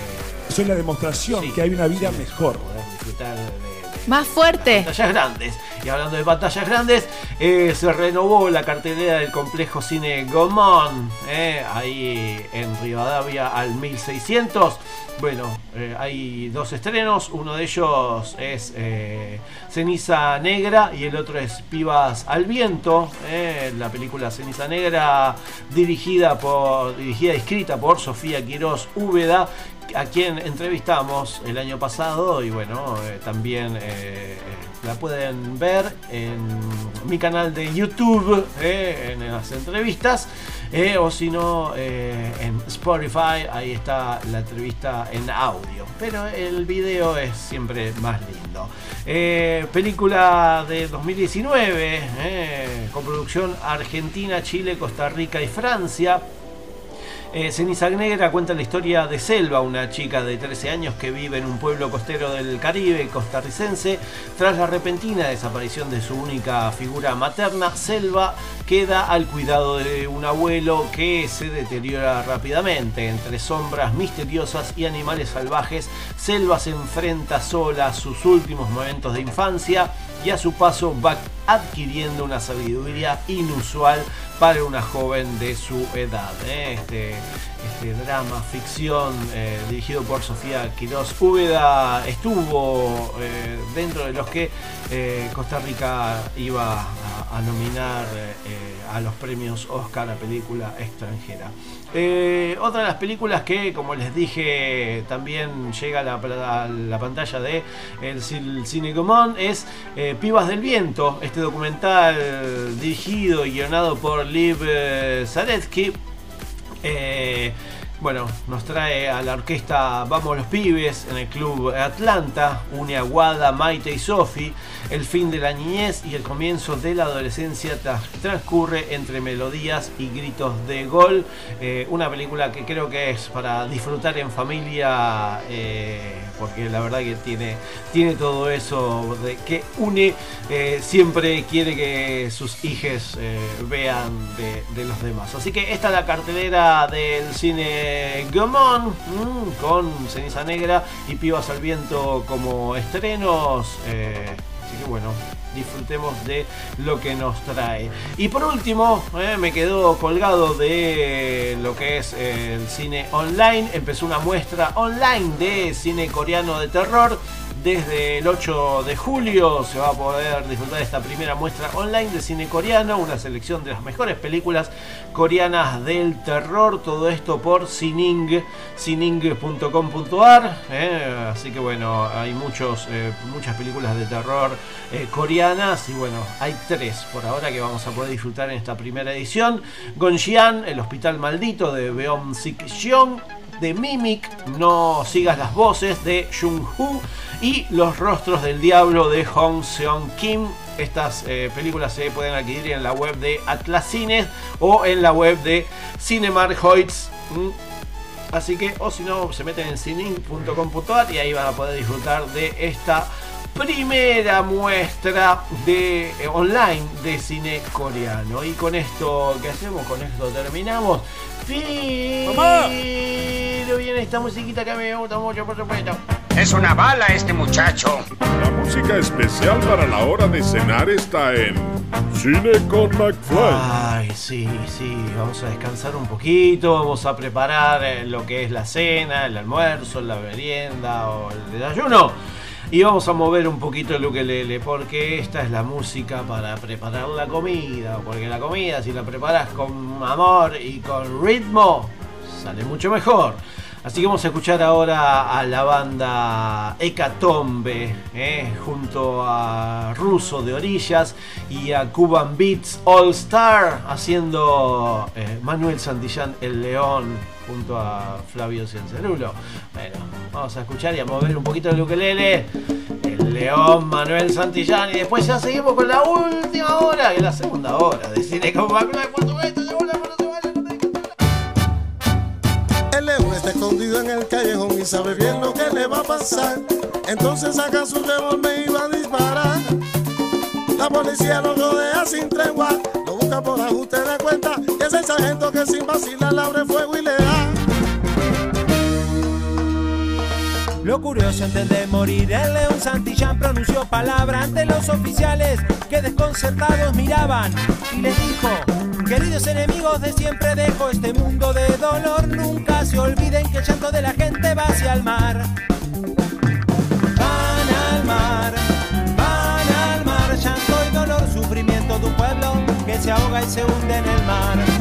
Eso es la demostración que hay una vida mejor. disfrutar de Más fuerte. pantallas grandes. Y hablando de pantallas grandes, eh, se renovó la cartelera del complejo cine Gomón, eh, ahí en Rivadavia al 1600. Bueno, eh, hay dos estrenos, uno de ellos es Ceniza Negra y el otro es Pibas al Viento, la película Ceniza Negra dirigida por dirigida escrita por Sofía Quirós Úbeda, a quien entrevistamos el año pasado y bueno, eh, también eh, la pueden ver en mi canal de YouTube, eh, en las entrevistas, eh, o si no, eh, en Spotify, ahí está la entrevista en audio, pero el video es siempre más lindo. Eh, película de 2019, eh, con producción Argentina, Chile, Costa Rica y Francia. Eh, Ceniza Negra cuenta la historia de Selva, una chica de 13 años que vive en un pueblo costero del Caribe costarricense. Tras la repentina desaparición de su única figura materna, Selva queda al cuidado de un abuelo que se deteriora rápidamente. Entre sombras misteriosas y animales salvajes, Selva se enfrenta sola a sus últimos momentos de infancia y a su paso va adquiriendo una sabiduría inusual para una joven de su edad. ¿eh? Este, este drama, ficción, eh, dirigido por Sofía Quirós Úbeda, estuvo eh, dentro de los que Costa Rica iba a, a nominar a los premios Oscar a película extranjera. Eh, otra de las películas que, como les dije, también llega a la, pantalla de el, Cin- Cine Común es eh, Pibas del Viento, este documental dirigido y guionado por Liv eh, Zaretsky. Eh, bueno, nos trae a la orquesta Vamos los Pibes en el Club Atlanta, une a Wada, Maite y Sofi. El fin de la niñez y el comienzo de la adolescencia transcurre entre melodías y gritos de gol. Eh, una película que creo que es para disfrutar en familia, eh, porque la verdad que tiene, tiene todo eso que une, eh, siempre quiere que sus hijos vean de, los demás. Así que esta es la cartelera del cine Gomón mm, con Ceniza Negra y Pibas al Viento como estrenos. Así que bueno, disfrutemos de lo que nos trae. Y por último, eh, me quedó colgado de lo que es eh, el cine online. Empezó una muestra online de cine coreano de terror. Desde el 8 de julio se va a poder disfrutar esta primera muestra online de cine coreano, una selección de las mejores películas coreanas del terror, todo esto por Sining, sining.com.ar, eh, así que bueno, hay muchos, eh, muchas películas de terror eh, coreanas y bueno, hay tres por ahora que vamos a poder disfrutar en esta primera edición. Gonjian, el hospital maldito de Beom Sik Jeong, de Mimic, No sigas las voces de Jung Hu y Los rostros del diablo de Hong Seong Kim. Estas eh, películas se pueden adquirir en la web de Atlas Cines o en la web de Cinemark Hoyts. Así que, o si no, se meten en cinin.com.ar y ahí van a poder disfrutar de esta primera muestra de eh, online de cine coreano. Y con esto, ¿qué hacemos? Con esto terminamos. Viene esta musiquita que a mí me gusta mucho, por supuesto. Es una bala este muchacho. La música especial para la hora de cenar está en Cine con McFly. Ay, sí, sí, vamos a descansar un poquito, vamos a preparar eh, lo que es la cena, el almuerzo, la merienda o el desayuno. Y vamos a mover un poquito el ukelele porque esta es la música para preparar la comida. Porque la comida, si la preparas con amor y con ritmo, sale mucho mejor. Así que vamos a escuchar ahora a la banda Hecatombe, eh, junto a Ruso de Orillas y a Cuban Beats All Star, haciendo eh, Manuel Santillán El León, junto a Flavio Ciancerulo. Bueno, vamos a escuchar y a mover un poquito el ukelele. El León, Manuel Santillán, y después ya seguimos con la última hora, es la segunda hora de Cine con McFly, por escondido en el callejón y sabe bien lo que le va a pasar. Entonces saca su revólver y va a disparar. La policía lo rodea sin tregua, lo busca por ajuste de cuenta. Y es el sargento que sin vacilar le abre fuego y le da. Lo curioso antes de morir, el león Santillán pronunció palabra ante los oficiales que desconcertados miraban y les dijo, queridos enemigos de siempre dejo este mundo de dolor, nunca se olviden que el llanto de la gente va hacia el mar. Van al mar, van al mar, llanto y dolor, sufrimiento de un pueblo que se ahoga y se hunde en el mar.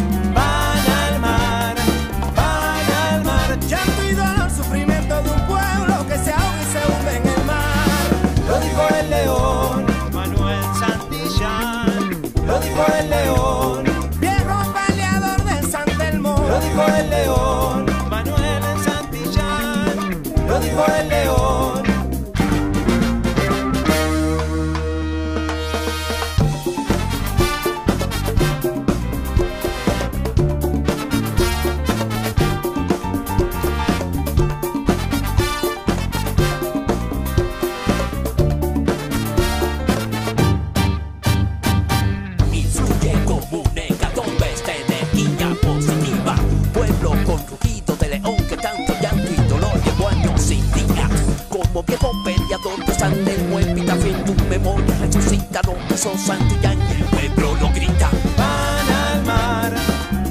Como viejo peleador de San Telmo epitafio en tu memoria resucita lo que sos Santillán y el pueblo lo grita Van al mar,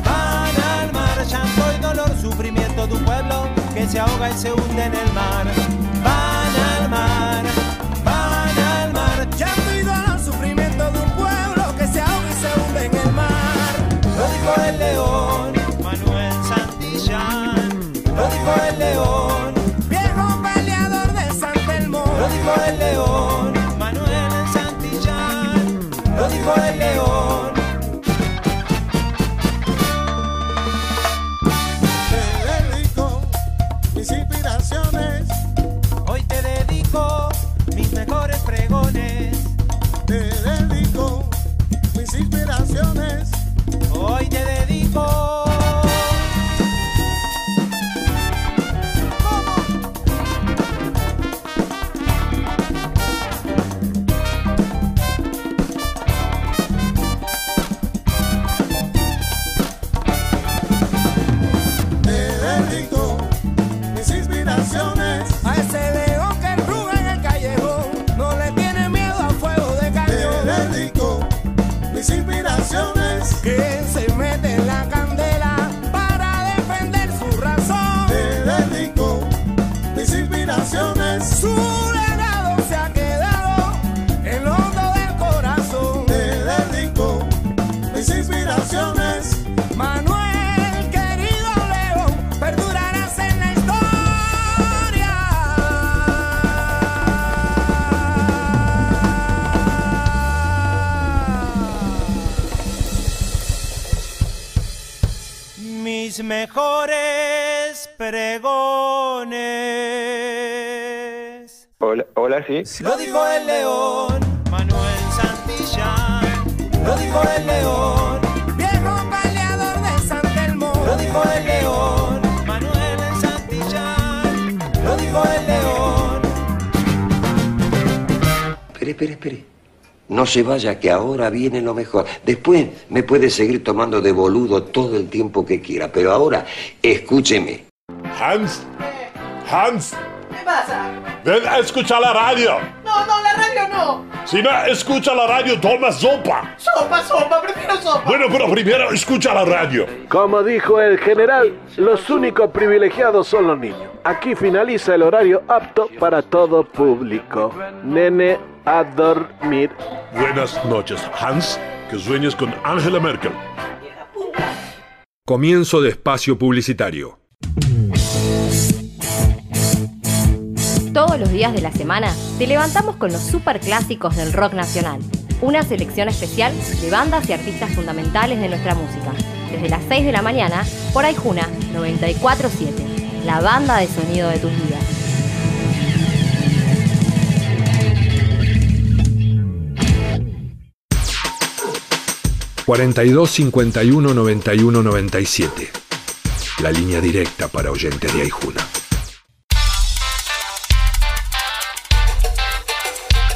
van al mar, llanto y dolor, sufrimiento de un pueblo que se ahoga y se hunde en el mar. Lo dijo el león, Manuel Santillán. Lo dijo el león, viejo peleador de San Telmo. Lo dijo el león, Manuel Santillán. Lo dijo el león. Espere, espere, espere. No se vaya, que ahora viene lo mejor. Después me puede seguir tomando de boludo todo el tiempo que quiera, pero ahora escúcheme. Hans, Hans, ¿Qué pasa? ven a escuchar la radio. No, no, la radio no. Si no escucha la radio, toma sopa. Sopa, sopa, prefiero sopa. Bueno, pero primero escucha la radio. Como dijo el general, los únicos privilegiados son los niños. Aquí finaliza el horario apto para todo público. Nene, a dormir. Buenas noches, Hans. Que sueñes con Angela Merkel. Comienzo de espacio publicitario. Todos los días de la semana te levantamos con los superclásicos del rock nacional. Una selección especial de bandas y artistas fundamentales de nuestra música. Desde las 6 de la mañana por Aijuna 947, la banda de sonido de tus vidas. dos 51 91 97. La línea directa para oyentes de Aijuna.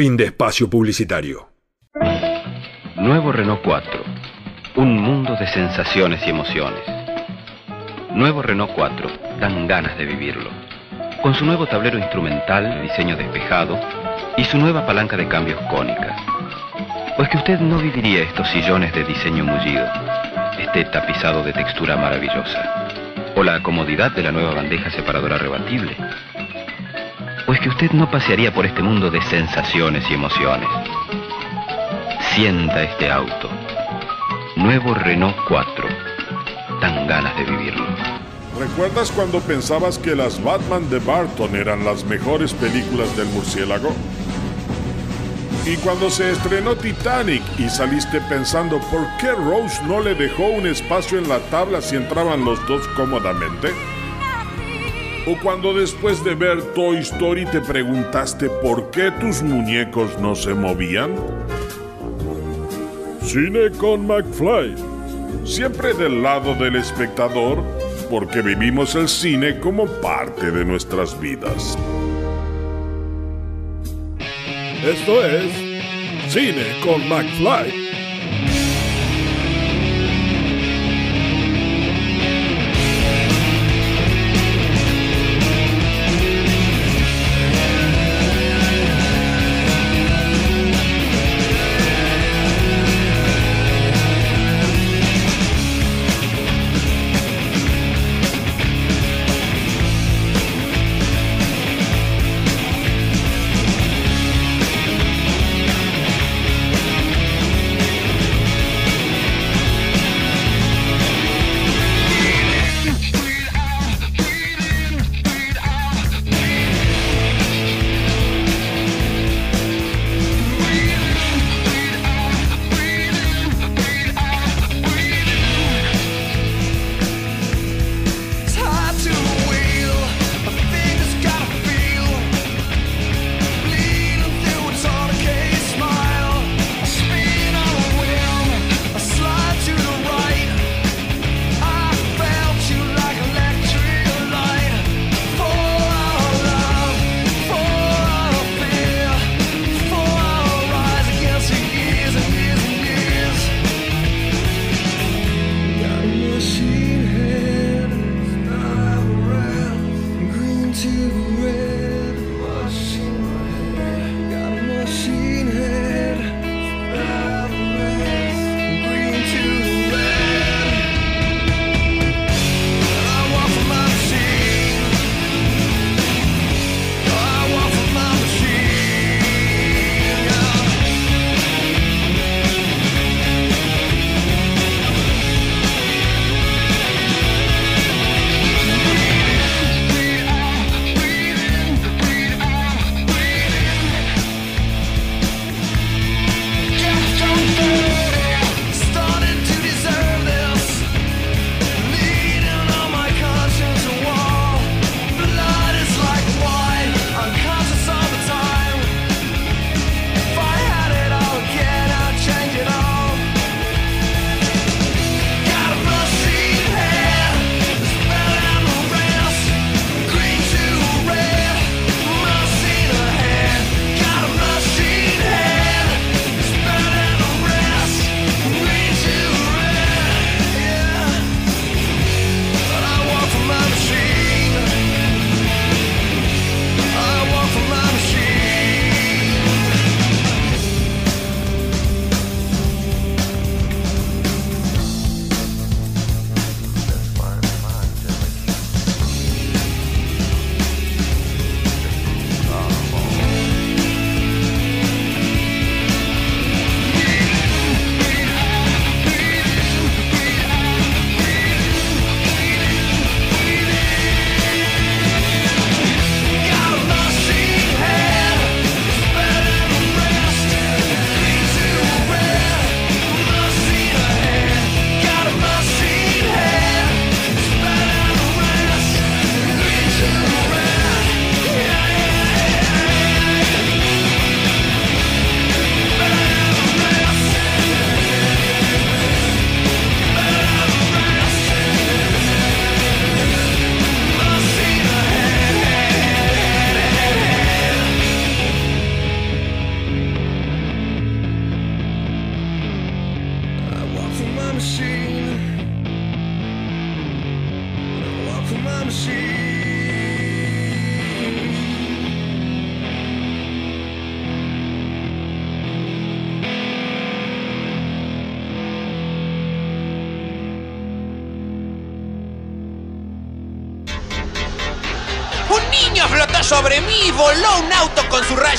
Fin de espacio publicitario. Nuevo Renault 4. Un mundo de sensaciones y emociones. Nuevo Renault 4. Dan ganas de vivirlo. Con su nuevo tablero instrumental, diseño despejado, y su nueva palanca de cambios cónica. Pues que usted no viviría estos sillones de diseño mullido, este tapizado de textura maravillosa, o la comodidad de la nueva bandeja separadora rebatible, pues que usted no pasearía por este mundo de sensaciones y emociones. Sienta este auto. Nuevo Renault 4. Dan ganas de vivirlo. ¿Recuerdas cuando pensabas que las Batman de Barton eran las mejores películas del murciélago? Y cuando se estrenó Titanic y saliste pensando por qué Rose no le dejó un espacio en la tabla si entraban los dos cómodamente? Cuando después de ver Toy Story te preguntaste por qué tus muñecos no se movían? Cine con McFly. Siempre del lado del espectador, porque vivimos el cine como parte de nuestras vidas. Esto es Cine con McFly.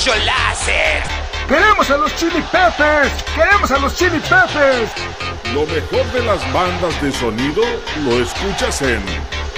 Rayo láser. ¡Queremos a los Chili Peppers! ¡Queremos a los Chili Peppers! Lo mejor de las bandas de sonido lo escuchas en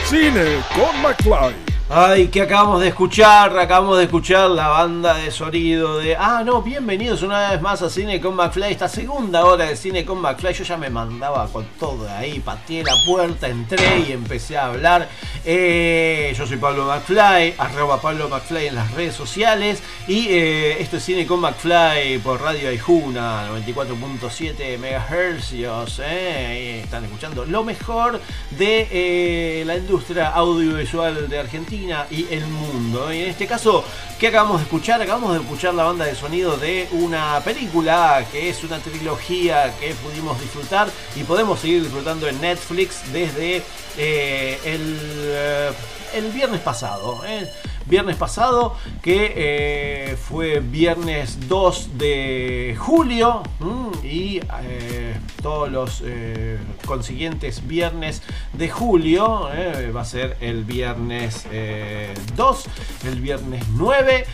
Cine con McFly. Ay, que acabamos de escuchar, acabamos de escuchar la banda de sonido de... Ah, no, bienvenidos una vez más a Cine con McFly, esta segunda hora de Cine con McFly, yo ya me mandaba con todo ahí, pateé la puerta, entré y empecé a hablar. Eh, yo soy Pablo McFly, arroba Pablo McFly en las redes sociales y eh, esto es Cine con McFly por Radio Aijuna, 94.7 MHz, eh, están escuchando lo mejor de eh, la industria audiovisual de Argentina y el mundo. Y en este caso, ¿qué acabamos de escuchar? Acabamos de escuchar la banda de sonido de una película que es una trilogía que pudimos disfrutar y podemos seguir disfrutando en Netflix desde eh, el, eh, el viernes pasado. ¿eh? Viernes pasado, que eh, fue viernes 2 de julio mm, y eh, todos los eh, consiguientes viernes de julio va a ser el viernes eh, 2, el viernes 9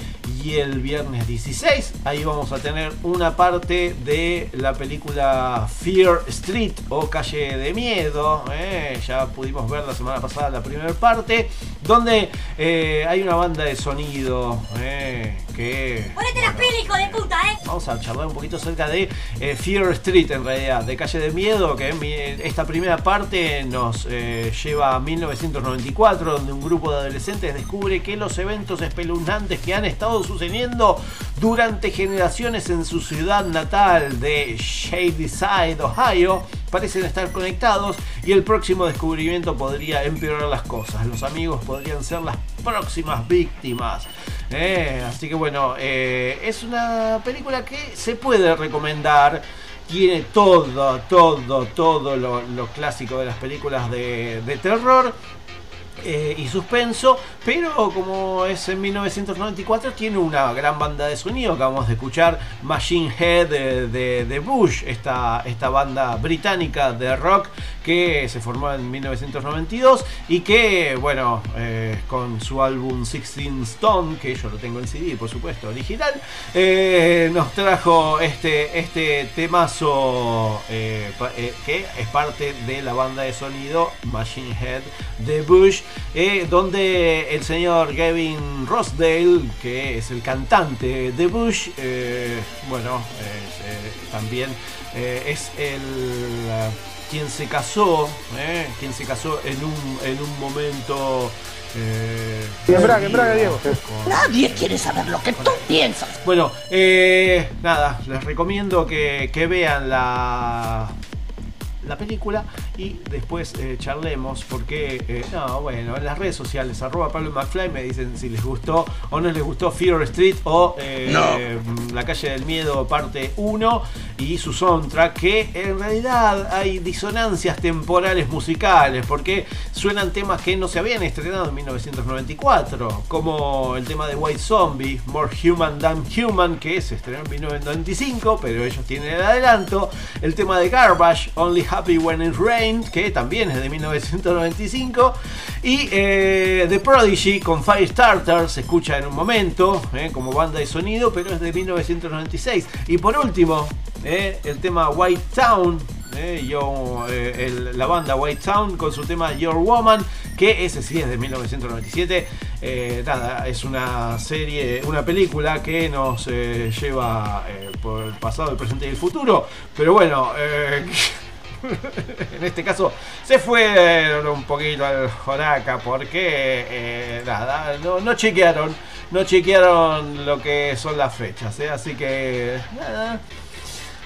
y el viernes 16. Ahí vamos a tener una parte de la película Fear Street o Calle de Miedo. eh, Ya pudimos ver la semana pasada la primera parte, donde eh, hay una banda de sonido eh, que... Ponete las pilas, hijo de puta, ¿eh? Vamos a charlar un poquito acerca de eh, Fear Street, en realidad, de Calle de Miedo, que mi- esta primera parte nos eh, lleva a 1994, donde un grupo de adolescentes descubre que los eventos espeluznantes que han estado sucediendo durante generaciones en su ciudad natal de Shadyside, Ohio, parecen estar conectados y el próximo descubrimiento podría empeorar las cosas. Los amigos podrían ser las próximas víctimas. Eh, así que bueno, eh, es una película que se puede recomendar. Tiene todo, todo, todo lo, clásico de las películas de, terror. eh, y suspenso, pero como es en 1994 tiene una gran banda de sonido, acabamos de escuchar Machine Head de, de- de Bush, esta, esta banda británica de rock que se formó en 1992 y que, bueno, eh, con su álbum Sixteen Stone, que yo lo tengo en CD, por supuesto, original, eh, nos trajo este, este temazo eh, que es parte de la banda de sonido Machine Head de Bush, donde el señor Gavin Rossdale, que es el cantante de Bush, bueno, también es el quien se casó, eh, quien se casó en un, en un momento. Eh, Embrague, embrague, Diego. Nadie quiere saber lo que tú piensas. bueno, eh, nada, les recomiendo que, que vean la, la película y después eh, charlemos porque, eh, no, bueno, en las redes sociales, arroba Pablo McFly, me dicen si les gustó o no les gustó Fear Street o eh, No. La calle del miedo parte 1 y su soundtrack, que en realidad hay disonancias temporales musicales porque suenan temas que no se habían estrenado en 1994, como el tema de White Zombie, More Human Than Human, que se estrenó en 1995, pero ellos tienen el adelanto, el tema de Garbage, Only Happy When It Que también es de 1995, y eh, The Prodigy con Firestarter, se escucha en un momento, eh, como banda de sonido, pero es de 1996. Y por último, eh, el tema White Town, eh, yo, el- la banda White Town con su tema Your Woman, que ese sí es de 1997. Eh, nada, es una serie, una película que nos lleva por el pasado, el presente y el futuro. Pero bueno, [LAUGHS] [LAUGHS] en este caso se fue un poquito al Joraca porque eh, nada, no, no chequearon, no chequearon lo que son las fechas, ¿eh? así que nada,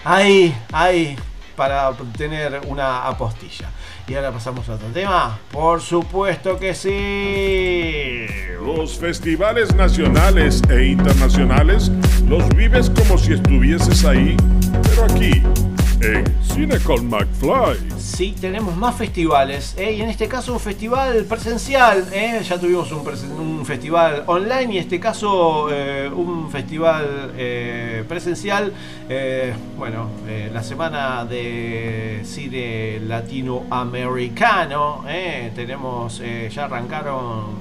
ahí, ahí para obtener una apostilla. Y ahora pasamos a otro tema. Por supuesto que sí. Los festivales nacionales e internacionales los vives como si estuvieses ahí, pero aquí, en Cine con McFly. Sí, tenemos más festivales, ¿eh? y en este caso un festival presencial. ¿eh? Ya tuvimos un, un festival online y en este caso eh, un festival eh, presencial. Eh, bueno, la semana de cine latinoamericano. Tenemos, ya arrancaron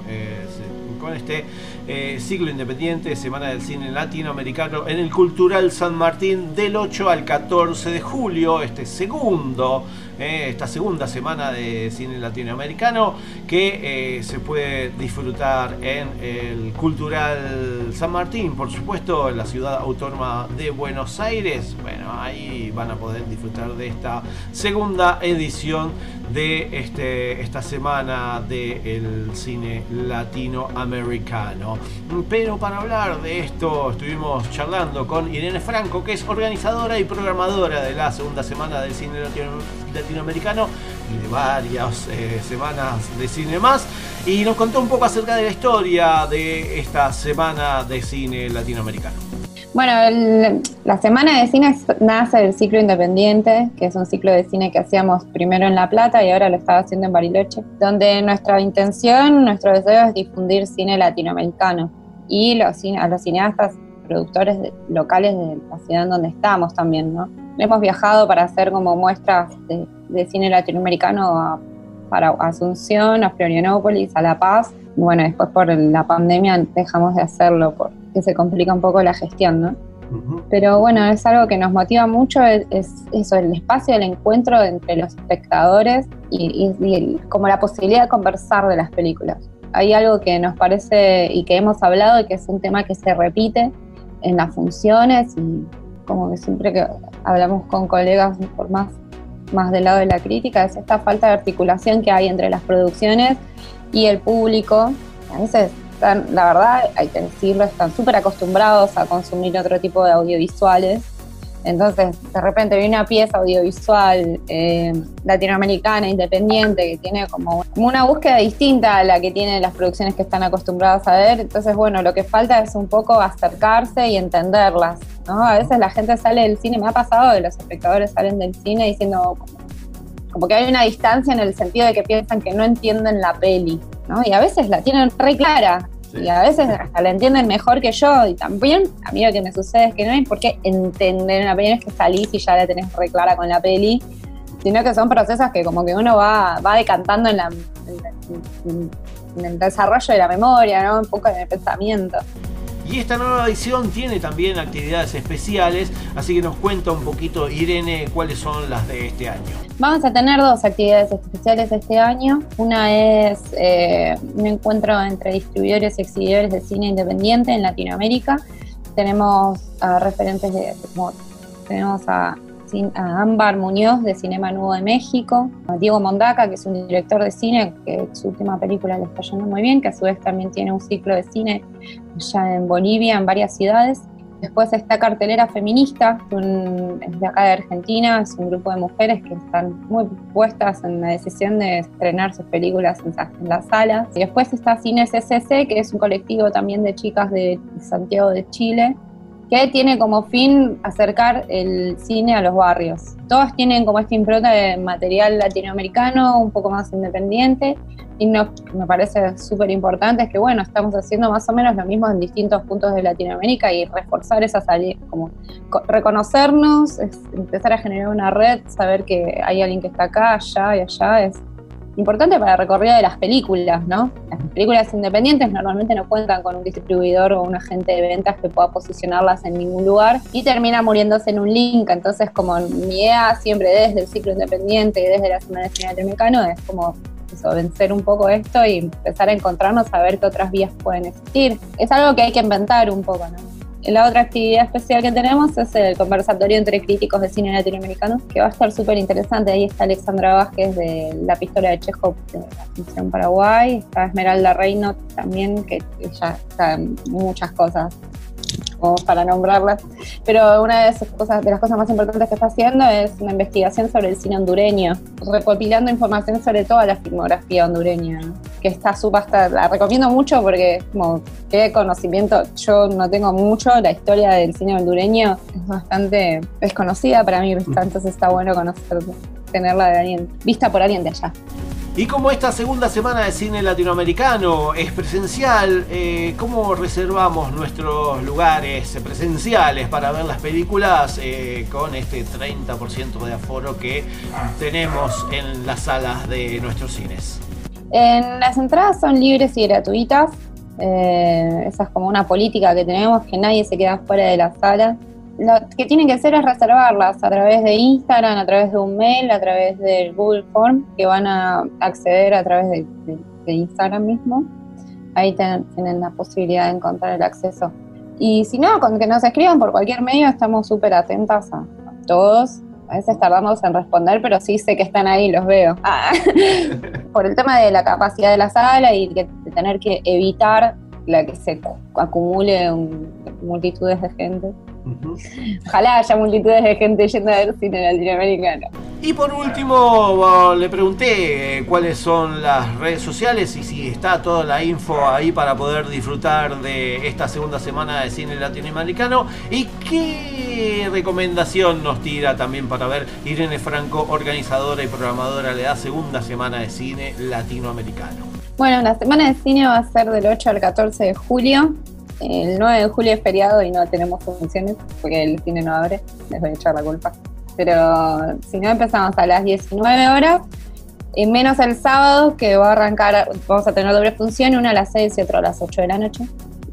con este eh, ciclo independiente, Semana del Cine Latinoamericano, en el Cultural San Martín del 8 al 14 de julio, este segundo, eh, esta segunda semana de cine latinoamericano que eh, se puede disfrutar en el Cultural San Martín, por supuesto, en la ciudad autónoma de Buenos Aires. Bueno, ahí van a poder disfrutar de esta segunda edición de este, esta semana del cine latinoamericano. Pero para hablar de esto estuvimos charlando con Irene Franco, que es organizadora y programadora de la segunda semana del cine latino- latinoamericano y de varias eh, semanas de cine más. Y nos contó un poco acerca de la historia de esta semana de cine latinoamericano. Bueno, el- la semana de cine nace del ciclo independiente, que es un ciclo de cine que hacíamos primero en La Plata y ahora lo estaba haciendo en Bariloche, donde nuestra intención, nuestro deseo es difundir cine latinoamericano y los, a los cineastas, productores locales de la ciudad en donde estamos también, ¿no? Hemos viajado para hacer como muestras de, de cine latinoamericano a, para Asunción, a Florianópolis, a La Paz. Bueno, después por la pandemia dejamos de hacerlo porque se complica un poco la gestión, ¿no? Pero bueno, es algo que nos motiva mucho, es, es eso, el espacio del encuentro entre los espectadores y, y- y el- como la posibilidad de conversar de las películas. Hay algo que nos parece y que hemos hablado y que es un tema que se repite en las funciones y como que siempre que hablamos con colegas por más, más del lado de la crítica, es esta falta de articulación que hay entre las producciones y el público. A veces están, la verdad, hay que decirlo, están súper acostumbrados a consumir otro tipo de audiovisuales. Entonces, de repente viene una pieza audiovisual eh, latinoamericana, independiente, que tiene como, una búsqueda distinta a la que tienen las producciones que están acostumbradas a ver. Entonces, bueno, lo que falta es un poco acercarse y entenderlas. ¿no? A veces la gente sale del cine, me ha pasado que los espectadores salen del cine diciendo como, como que hay una distancia en el sentido de que piensan que no entienden la peli, ¿no? Y a veces la tienen re clara, y a veces hasta la entienden mejor que yo, y también a mí lo que me sucede es que no hay por qué entender una peli, no es que salís y ya la tenés re clara con la peli, sino que son procesos que como que uno va, va decantando en, la, en, en- el desarrollo de la memoria, ¿no? Un poco en el pensamiento. Y esta nueva edición tiene también actividades especiales, así que nos cuenta un poquito Irene cuáles son las de este año. Vamos a tener dos actividades especiales este año. Una es eh, un encuentro entre distribuidores y exhibidores de cine independiente en Latinoamérica. Tenemos a referentes de, como tenemos a, a Ámbar Muñoz de Cinema Nuevo de México, a Diego Mondaca, que es un director de cine, que su última película le está yendo muy bien, que a su vez también tiene un ciclo de cine allá en Bolivia, en varias ciudades. Después está Cartelera Feminista, un- es de acá de Argentina, es un grupo de mujeres que están muy puestas en la decisión de estrenar sus películas en, las salas. Y después está Cine CCC, que es un colectivo también de chicas de Santiago de Chile, que tiene como fin acercar el cine a los barrios. Todos tienen como esta impronta de material latinoamericano, un poco más independiente, y no, me parece súper importante es que, bueno, estamos haciendo más o menos lo mismo en distintos puntos de Latinoamérica y reforzar esa salida, como co- reconocernos, empezar a generar una red, saber que hay alguien que está acá, allá y allá, es importante para el recorrido de las películas, ¿no? Las películas independientes normalmente no cuentan con un distribuidor o un agente de ventas que pueda posicionarlas en ningún lugar y termina muriéndose en un link. Entonces, como mi idea siempre desde el ciclo independiente y desde la Semana de Cine Latinoamericano es como eso, vencer un poco esto y empezar a encontrarnos a ver qué otras vías pueden existir. Es algo que hay que inventar un poco, ¿no? La otra actividad especial que tenemos es el conversatorio entre críticos de cine latinoamericano, que va a estar súper interesante. Ahí está Alexandra Vázquez de La Pistola de Chekhov de la Función Paraguay, está Esmeralda Reino también, que ella en muchas cosas, como para nombrarlas. Pero una de, esas cosas, de las cosas más importantes que está haciendo es una investigación sobre el cine hondureño, recopilando información sobre toda la filmografía hondureña, que está súper, la recomiendo mucho porque como que conocimiento, yo no tengo mucho, la historia del cine hondureño es bastante desconocida para mí, entonces está bueno conocer, tenerla de alguien, vista por alguien de allá. Y como esta segunda semana de cine latinoamericano es presencial, eh, ¿cómo reservamos nuestros lugares presenciales para ver las películas eh, con este 30% de aforo que tenemos en las salas de nuestros cines? En las entradas son libres y gratuitas. Eh, esa es como una política que tenemos, que nadie se queda fuera de la sala lo que tienen que hacer es reservarlas a través de Instagram, a través de un mail, a través del Google Form, que van a acceder a través de, Instagram mismo. Ahí tienen la posibilidad de encontrar el acceso. Y si no, con que nos escriban por cualquier medio, estamos súper atentas a, todos. A veces tardamos en responder, pero sí sé que están ahí, los veo. Ah. [LAUGHS] por el tema de la capacidad de la sala y de, tener que evitar la que se acumule multitudes de gente. Ojalá haya multitudes de gente yendo a ver cine latinoamericano. Y por último, le pregunté eh, cuáles son las redes sociales y si está toda la info ahí para poder disfrutar de esta segunda semana de cine latinoamericano. ¿Y qué recomendación nos tira también para ver Irene Franco, organizadora y programadora de la segunda semana de cine latinoamericano? Bueno, la semana de cine va a ser del 8 al 14 de julio. El 9 de julio es feriado y no tenemos funciones porque el cine no abre, les voy a echar la culpa. Pero si no empezamos a las 19 horas, y menos el sábado que va a arrancar, vamos a tener doble función, una a las 6 y otra a las 8 de la noche.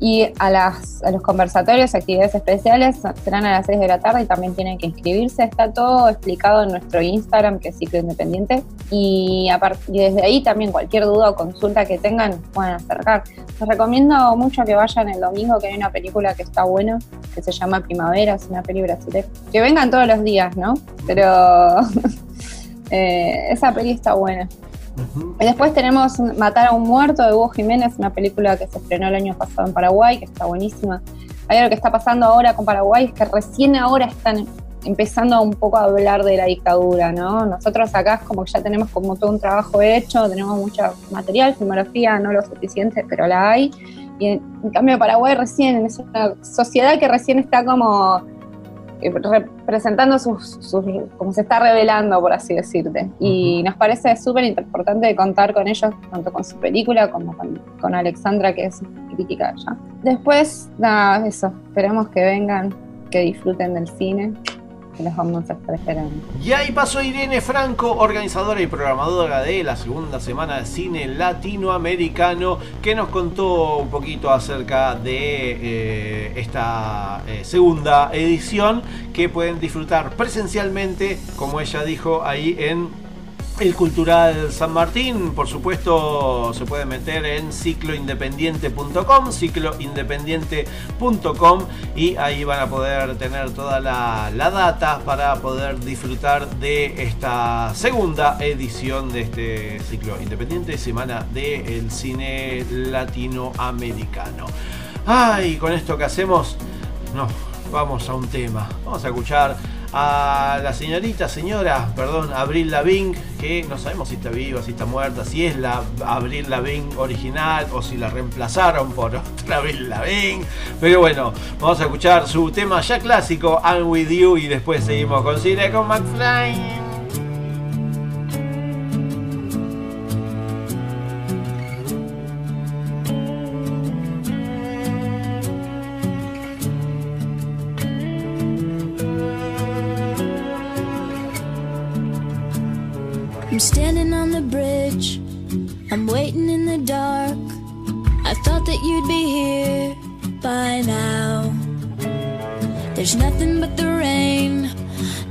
Y a, las, a los conversatorios, actividades especiales, serán a las 6 de la tarde y también tienen que inscribirse. Está todo explicado en nuestro Instagram, que es Ciclo Independiente. Y, y desde ahí también cualquier duda o consulta que tengan pueden acercar. Les recomiendo mucho que vayan el domingo, que hay una película que está buena, que se llama Primavera, es una película brasileña. Que vengan todos los días, ¿no? Pero [LAUGHS] eh, esa peli está buena. Y después tenemos Matar a un muerto de Hugo Jiménez, una película que se estrenó el año pasado en Paraguay, que está buenísima. Hay algo que está pasando ahora con Paraguay, es que recién ahora están empezando un poco a hablar de la dictadura, ¿no? Nosotros acá es como que ya tenemos como todo un trabajo hecho, tenemos mucho material, filmografía, no lo suficiente, pero la hay. Y en, en cambio Paraguay recién, es una sociedad que recién está como representando sus, como se está revelando, por así decirte. Y nos parece súper importante contar con ellos, tanto con su película como con, Alexandra, que es crítica allá. Después, nada, eso, esperemos que vengan, que disfruten del cine los vamos a. Y ahí pasó Irene Franco, organizadora y programadora de la segunda semana de cine latinoamericano, que nos contó un poquito acerca de eh, esta eh, segunda edición que pueden disfrutar presencialmente, como ella dijo ahí en el Cultural San Martín, por supuesto, se puede meter en cicloindependiente.com, cicloindependiente.com y ahí van a poder tener toda la, data para poder disfrutar de esta segunda edición de este ciclo independiente, semana del cine latinoamericano. Ay, con esto que hacemos, no, vamos a un tema. Vamos a escuchar a la señorita, señora, perdón, Abril Lavigne, que no sabemos si está viva, si está muerta, si es la Abril Lavigne original o si la reemplazaron por [LAUGHS] otra Abril Lavigne. Pero bueno, vamos a escuchar su tema ya clásico, I'm With You, y después seguimos con Cine con McFly.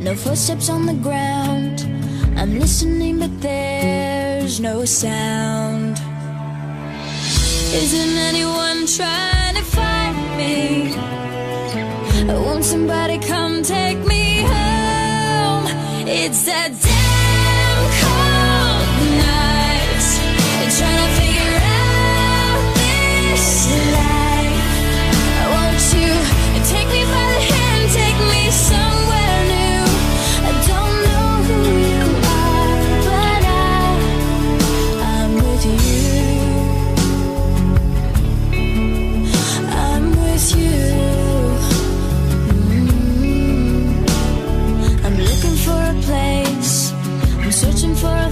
No footsteps on the ground. I'm listening, but there's no sound. Isn't anyone trying to find me? Won't somebody come take me home? It's that damn cold night. Trying to figure out this life. Won't you take me by the hand, take me somewhere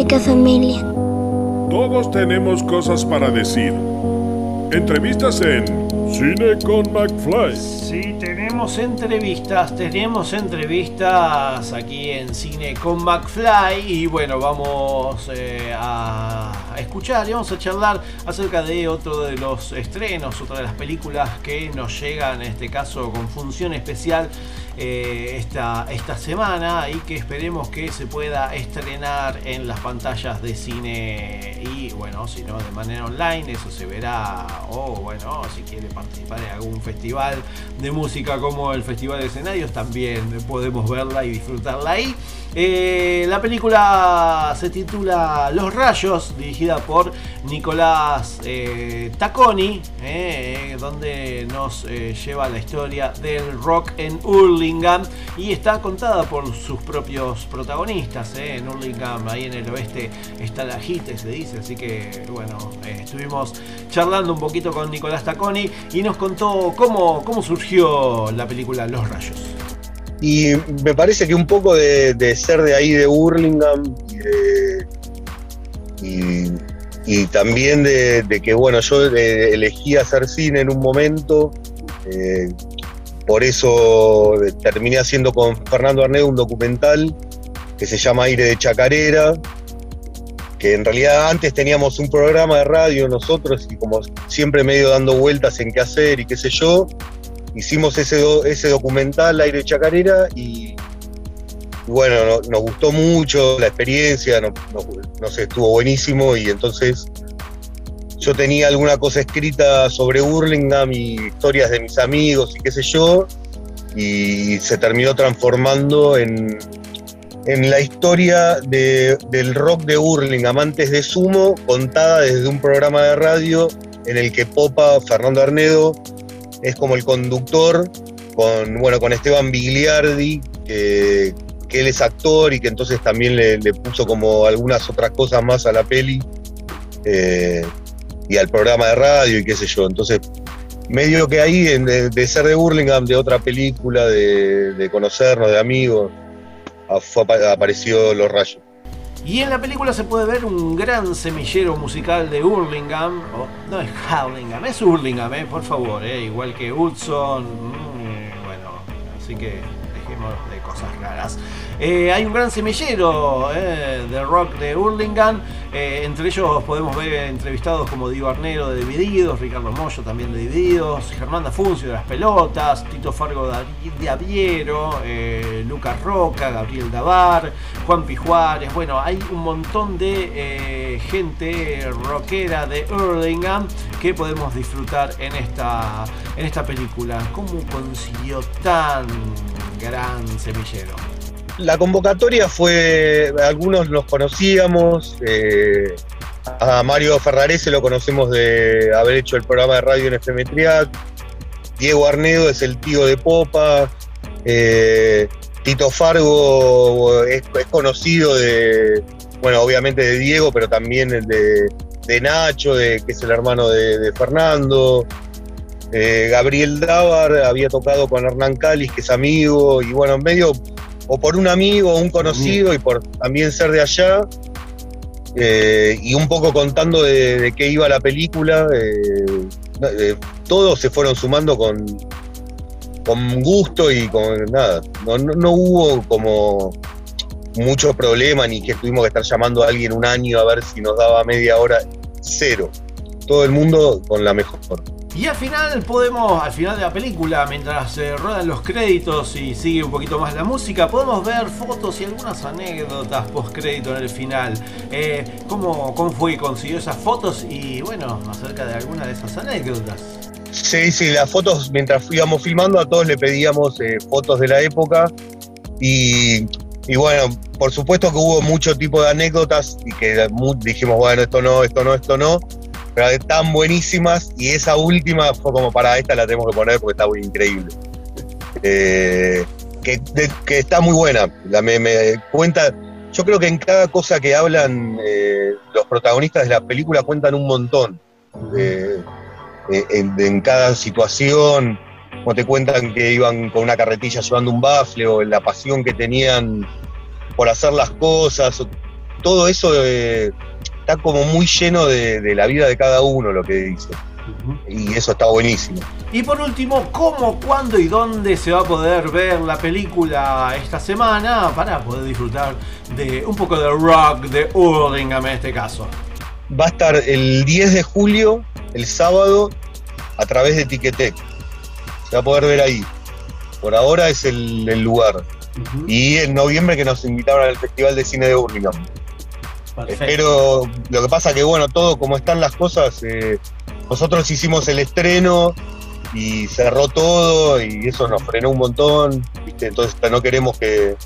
significa familia. Todos tenemos cosas para decir. Entrevistas en Cine con McFly. Sí, tenemos entrevistas, tenemos entrevistas aquí en Cine con McFly y bueno, vamos eh, a, a escuchar y vamos a charlar acerca de otro de los estrenos, otra de las películas que nos llegan, en este caso con función especial eh, esta, esta semana y que esperemos que se pueda estrenar en las pantallas de cine y bueno, si no de manera online, eso se verá o bueno, si quiere participar en algún festival de música como el Festival de Escenarios, también podemos verla y disfrutarla ahí. Eh, la película se titula Los Rayos, dirigida por Nicolás eh, Tacconi, eh, donde nos eh, lleva la historia del rock en Hurlingham y está contada por sus propios protagonistas. eh. En Hurlingham, ahí en el oeste, está la JITE, se dice, así que bueno, eh, estuvimos charlando un poquito con Nicolás Tacconi y nos contó cómo, cómo surgió la película Los Rayos. Y me parece que un poco de, ser de ahí de Hurlingham y, y- también de, que, bueno, yo eh, elegí hacer cine en un momento, eh, por eso terminé haciendo con Fernando Arnedo un documental que se llama Aire de Chacarera, que en realidad antes teníamos un programa de radio nosotros y como siempre medio dando vueltas en qué hacer y qué sé yo, hicimos ese, ese documental Aire de Chacarera y, y bueno, no- nos gustó mucho la experiencia, no, no- sé, estuvo buenísimo y entonces yo tenía alguna cosa escrita sobre Burlingame y historias de mis amigos y qué sé yo, y se terminó transformando en, en la historia de- del rock de Burlingame antes de Sumo, contada desde un programa de radio en el que Popa, Fernando Arnedo, es como el conductor con, bueno, con Esteban Bigliardi, que él es actor y que entonces también le, puso como algunas otras cosas más a la peli eh, y al programa de radio y qué sé yo. Entonces, medio que ahí, de, ser de Burlingame, de otra película, de, conocernos, de amigos, apareció Los Rayos. Y en la película se puede ver un gran semillero musical de Hurlingham. o- no es Hurlingham, es Hurlingham, eh, por favor, eh, igual que Hudson. mm, bueno, así que dejemos de cosas raras. Eh, hay un gran semillero eh, de rock de Hurlingham. eh, entre ellos podemos ver entrevistados como Diego Arnero de Divididos, Ricardo Mollo también de Divididos, Germán Dafuncio de Las Pelotas, Tito Fargo de Aviero, Lucas Roca, Gabriel Davar, Juan Pijuárez. Bueno, hay un montón de gente rockera de Hurlingham que podemos disfrutar en esta, en esta película. ¿Cómo consiguió tan gran semillero? La convocatoria fue, algunos nos conocíamos, eh, a Mario Ferrarese lo conocemos de haber hecho el programa de radio en FM Diego Arnedo es el tío de Popa, eh, Tito Fargo es, es conocido de, bueno, obviamente de Diego, pero también de, de Nacho, de, que es el hermano de, Fernando. Eh, Gabriel Dávar había tocado con Hernán Calis, que es amigo, y bueno, en medio, o por un amigo o un conocido, y por también ser de allá, eh, y un poco contando de, de qué iba la película, eh, eh, todos se fueron sumando con, con gusto y con nada. No, no- no hubo como mucho problema ni que tuvimos que estar llamando a alguien un año a ver si nos daba media hora. Cero. Todo el mundo con la mejor. Y al final podemos, al final de la película, mientras se ruedan los créditos y sigue un poquito más la música, podemos ver fotos y algunas anécdotas post crédito en el final. Eh, ¿cómo, ¿Cómo fue que consiguió esas fotos? Y bueno, acerca de alguna de esas anécdotas. Sí, sí, las fotos, mientras íbamos filmando, a todos le pedíamos eh, fotos de la época. Y, y bueno, por supuesto que hubo mucho tipo de anécdotas y que dijimos, bueno, esto no, esto no, esto no. Pero están buenísimas y esa última fue como para esta la tenemos que poner porque está muy increíble. Eh, que, que está muy buena. La, me, me cuenta, yo creo que en cada cosa que hablan eh, los protagonistas de la película cuentan un montón. Eh, en, cada situación, como te cuentan que iban con una carretilla llevando un bafle o la pasión que tenían por hacer las cosas, todo eso está como muy lleno de, de la vida de cada uno lo que dice. Y eso está buenísimo. Y por último, ¿cómo, cuándo y dónde se va a poder ver la película esta semana para poder disfrutar de un poco de rock de Hurlingham en este caso? Va a estar el 10 de julio, el sábado, a través de Ticketek. Se va a poder ver ahí. Por ahora es el, el lugar. Y en noviembre que nos invitaron al Festival de Cine de Burlingame. Pero lo que pasa que, bueno, todo como están las cosas, eh, nosotros hicimos el estreno y cerró todo y eso nos frenó un montón, ¿viste? entonces no queremos que,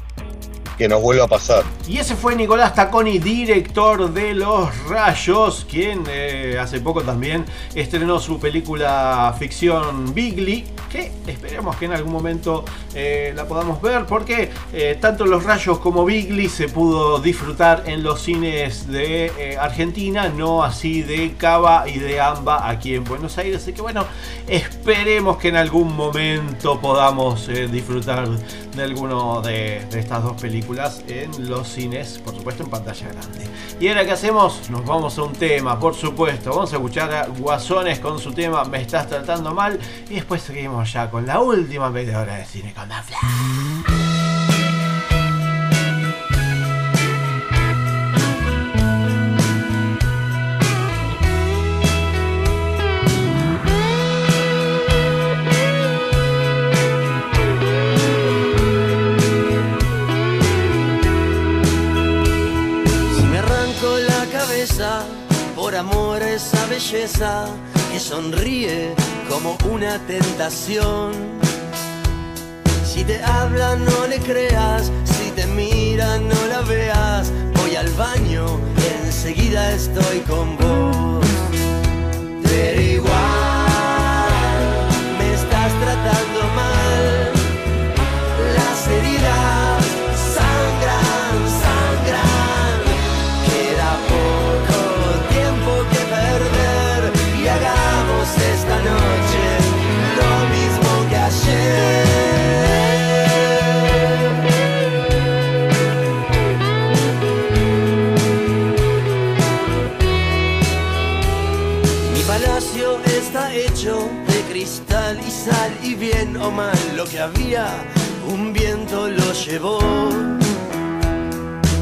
que nos vuelva a pasar. Y ese fue Nicolás Taconi, director de Los Rayos, quien eh, hace poco también estrenó su película ficción Bigly, que esperemos que en algún momento eh, la podamos ver, porque eh, tanto Los Rayos como Bigly se pudo disfrutar en los cines de Argentina, no así de Cava y de Amba aquí en Buenos Aires. Así que bueno, esperemos que en algún momento podamos disfrutar de alguno de estas dos películas en los cines, por supuesto en pantalla grande. Y ahora que hacemos, nos vamos a un tema, por supuesto. Vamos a escuchar a Guasones con su tema Me estás tratando mal. Y después seguimos ya con la última media hora de cine con Dafla. Si por amor a esa belleza que sonríe como una tentación. Si te habla no le creas, si te mira no la veas. Voy al baño, enseguida estoy con vos. O mal lo que había, un viento lo llevó.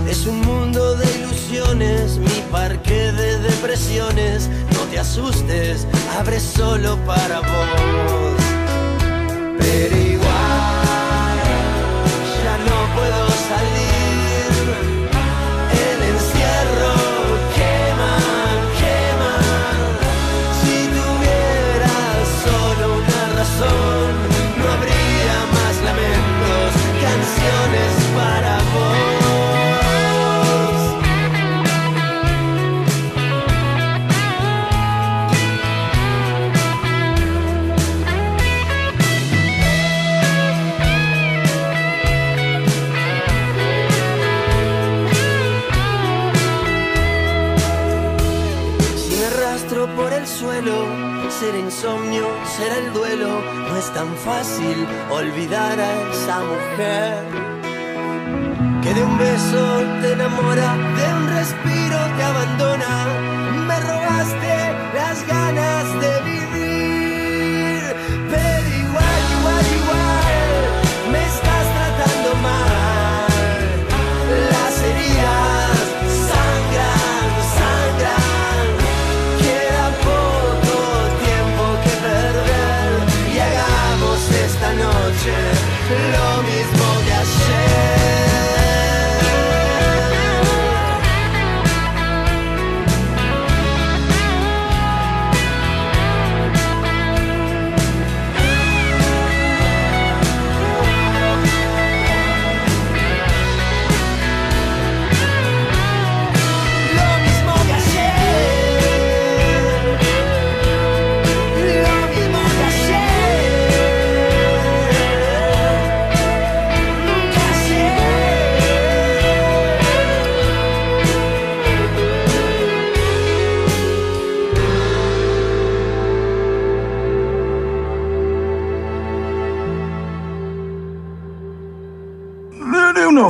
Es un mundo de ilusiones, mi parque de depresiones. No te asustes, abre solo para vos. Pero igual, ya no puedo salir. Enamora, de un respiro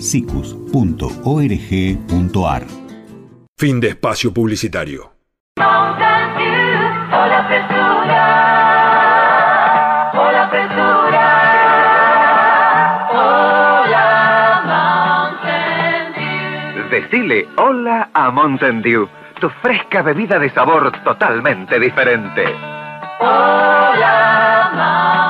sicus.org.ar Fin de espacio publicitario. Hola frescura, hola frescura, hola Mountain Dew. Decile hola a Mountain Dew, tu fresca bebida de sabor totalmente diferente. Hola Mountain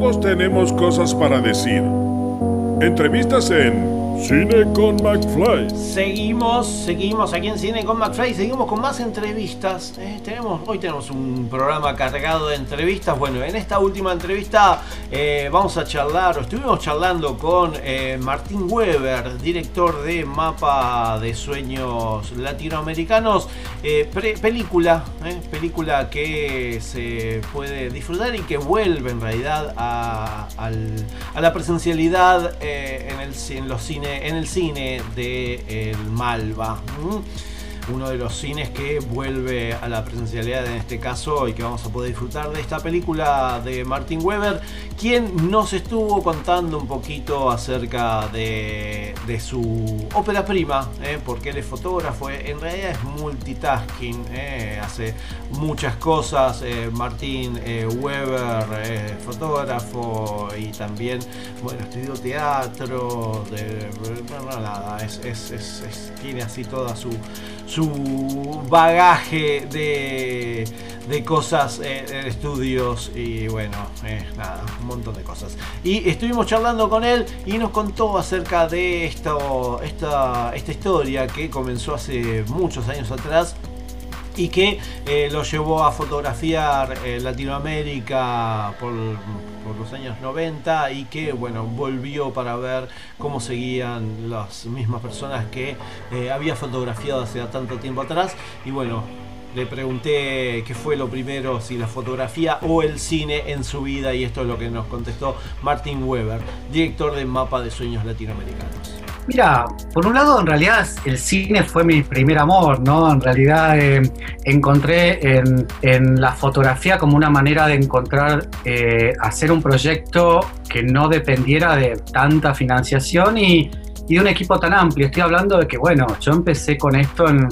Todos tenemos cosas para decir. Entrevistas en Cine con McFly. Seguimos, seguimos aquí en Cine con McFly, seguimos con más entrevistas. Eh, tenemos, hoy tenemos un programa cargado de entrevistas. Bueno, en esta última entrevista eh, vamos a charlar, o estuvimos charlando con eh, Martín Weber, director de Mapa de Sueños Latinoamericanos. Película, película que se puede disfrutar y que vuelve en realidad a, la presencialidad en, los cine, en el cine de el Malva. Uno de los cines que vuelve a la presencialidad en este caso y que vamos a poder disfrutar de esta película de Martin Weber, quien nos estuvo contando un poquito acerca de, su ópera prima, ¿eh? porque él es fotógrafo, eh, en realidad es multitasking, ¿eh? hace muchas cosas. Martín Weber, fotógrafo y también, bueno, estudió teatro, de, bueno, nada, es, es- es- tiene así toda su, su bagaje de, de cosas, estudios y bueno, nada, montón de cosas. Y estuvimos charlando con él y nos contó acerca de esto, esta, esta historia que comenzó hace muchos años atrás y que eh, lo llevó a fotografiar eh, Latinoamérica por, por los años 90 y que bueno volvió para ver cómo seguían las mismas personas que eh, había fotografiado hace tanto tiempo atrás y bueno le pregunté qué fue lo primero, si la fotografía o el cine en su vida y esto es lo que nos contestó Martin Weber, director de Mapa de Sueños Latinoamericanos. Mira, por un lado, en realidad el cine fue mi primer amor, ¿no? En realidad eh, encontré en, la fotografía como una manera de encontrar, eh, hacer un proyecto que no dependiera de tanta financiación y, y de un equipo tan amplio. Estoy hablando de que, bueno, yo empecé con esto en,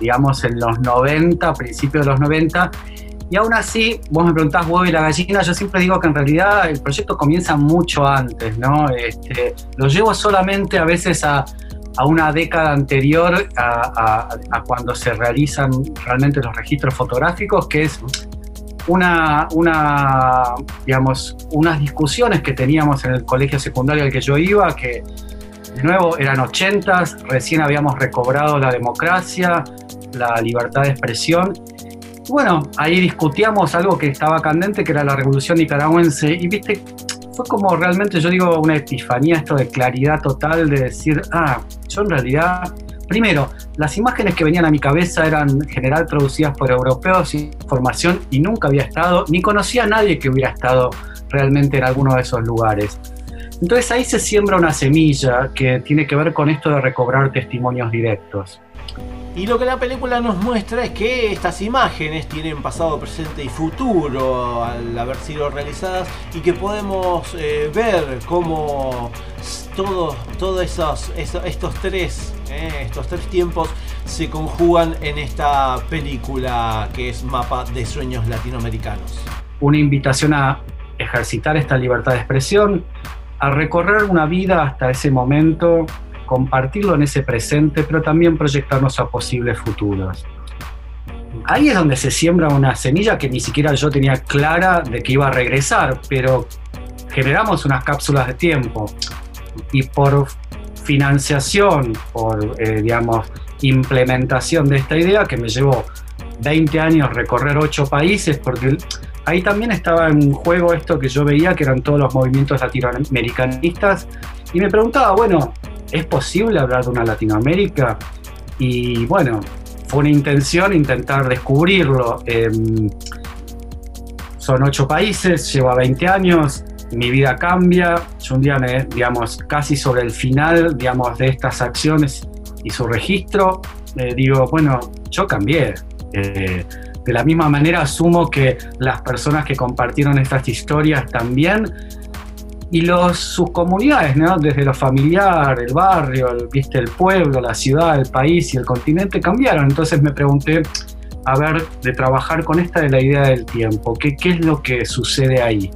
digamos, en los 90, principios de los 90, y aún así, vos me preguntás huevo y la gallina, yo siempre digo que en realidad el proyecto comienza mucho antes, ¿no? Este, lo llevo solamente a veces a, a una década anterior a, a- a cuando se realizan realmente los registros fotográficos, que es una, una, digamos, unas discusiones que teníamos en el colegio secundario al que yo iba, que de nuevo eran ochentas, recién habíamos recobrado la democracia, la libertad de expresión. Bueno, ahí discutíamos algo que estaba candente, que era la revolución nicaragüense, y viste, fue como realmente, yo digo, una epifanía, esto de claridad total, de decir, ah, yo en realidad, primero, las imágenes que venían a mi cabeza eran en general producidas por europeos y formación, y nunca había estado, ni conocía a nadie que hubiera estado realmente en alguno de esos lugares. Entonces ahí se siembra una semilla que tiene que ver con esto de recobrar testimonios directos. Y lo que la película nos muestra es que estas imágenes tienen pasado, presente y futuro al haber sido realizadas y que podemos eh, ver cómo todos todo esos, estos, eh, estos tres tiempos se conjugan en esta película que es Mapa de Sueños Latinoamericanos. Una invitación a ejercitar esta libertad de expresión, a recorrer una vida hasta ese momento, compartirlo en ese presente, pero también proyectarnos a posibles futuros. Ahí es donde se siembra una semilla que ni siquiera yo tenía clara de que iba a regresar, pero generamos unas cápsulas de tiempo y por financiación, por, eh, digamos, implementación de esta idea, que me llevó 20 años recorrer 8 países, porque ahí también estaba en juego esto que yo veía, que eran todos los movimientos latinoamericanistas, y me preguntaba, bueno, ¿es posible hablar de una Latinoamérica? Y bueno, fue una intención intentar descubrirlo. Em, son ocho países, lleva 20 años, mi vida cambia. Yo un día me, digamos, casi sobre el final, digamos, de estas acciones y su registro, eh, digo, bueno, yo cambié. Eh, de la misma manera asumo que las personas que compartieron estas historias también y los, sus comunidades, ¿no? desde lo familiar, el barrio, el, ¿viste? el pueblo, la ciudad, el país y el continente cambiaron. Entonces me pregunté, a ver, de trabajar con esta de la idea del tiempo, ¿qué, qué es lo que sucede ahí?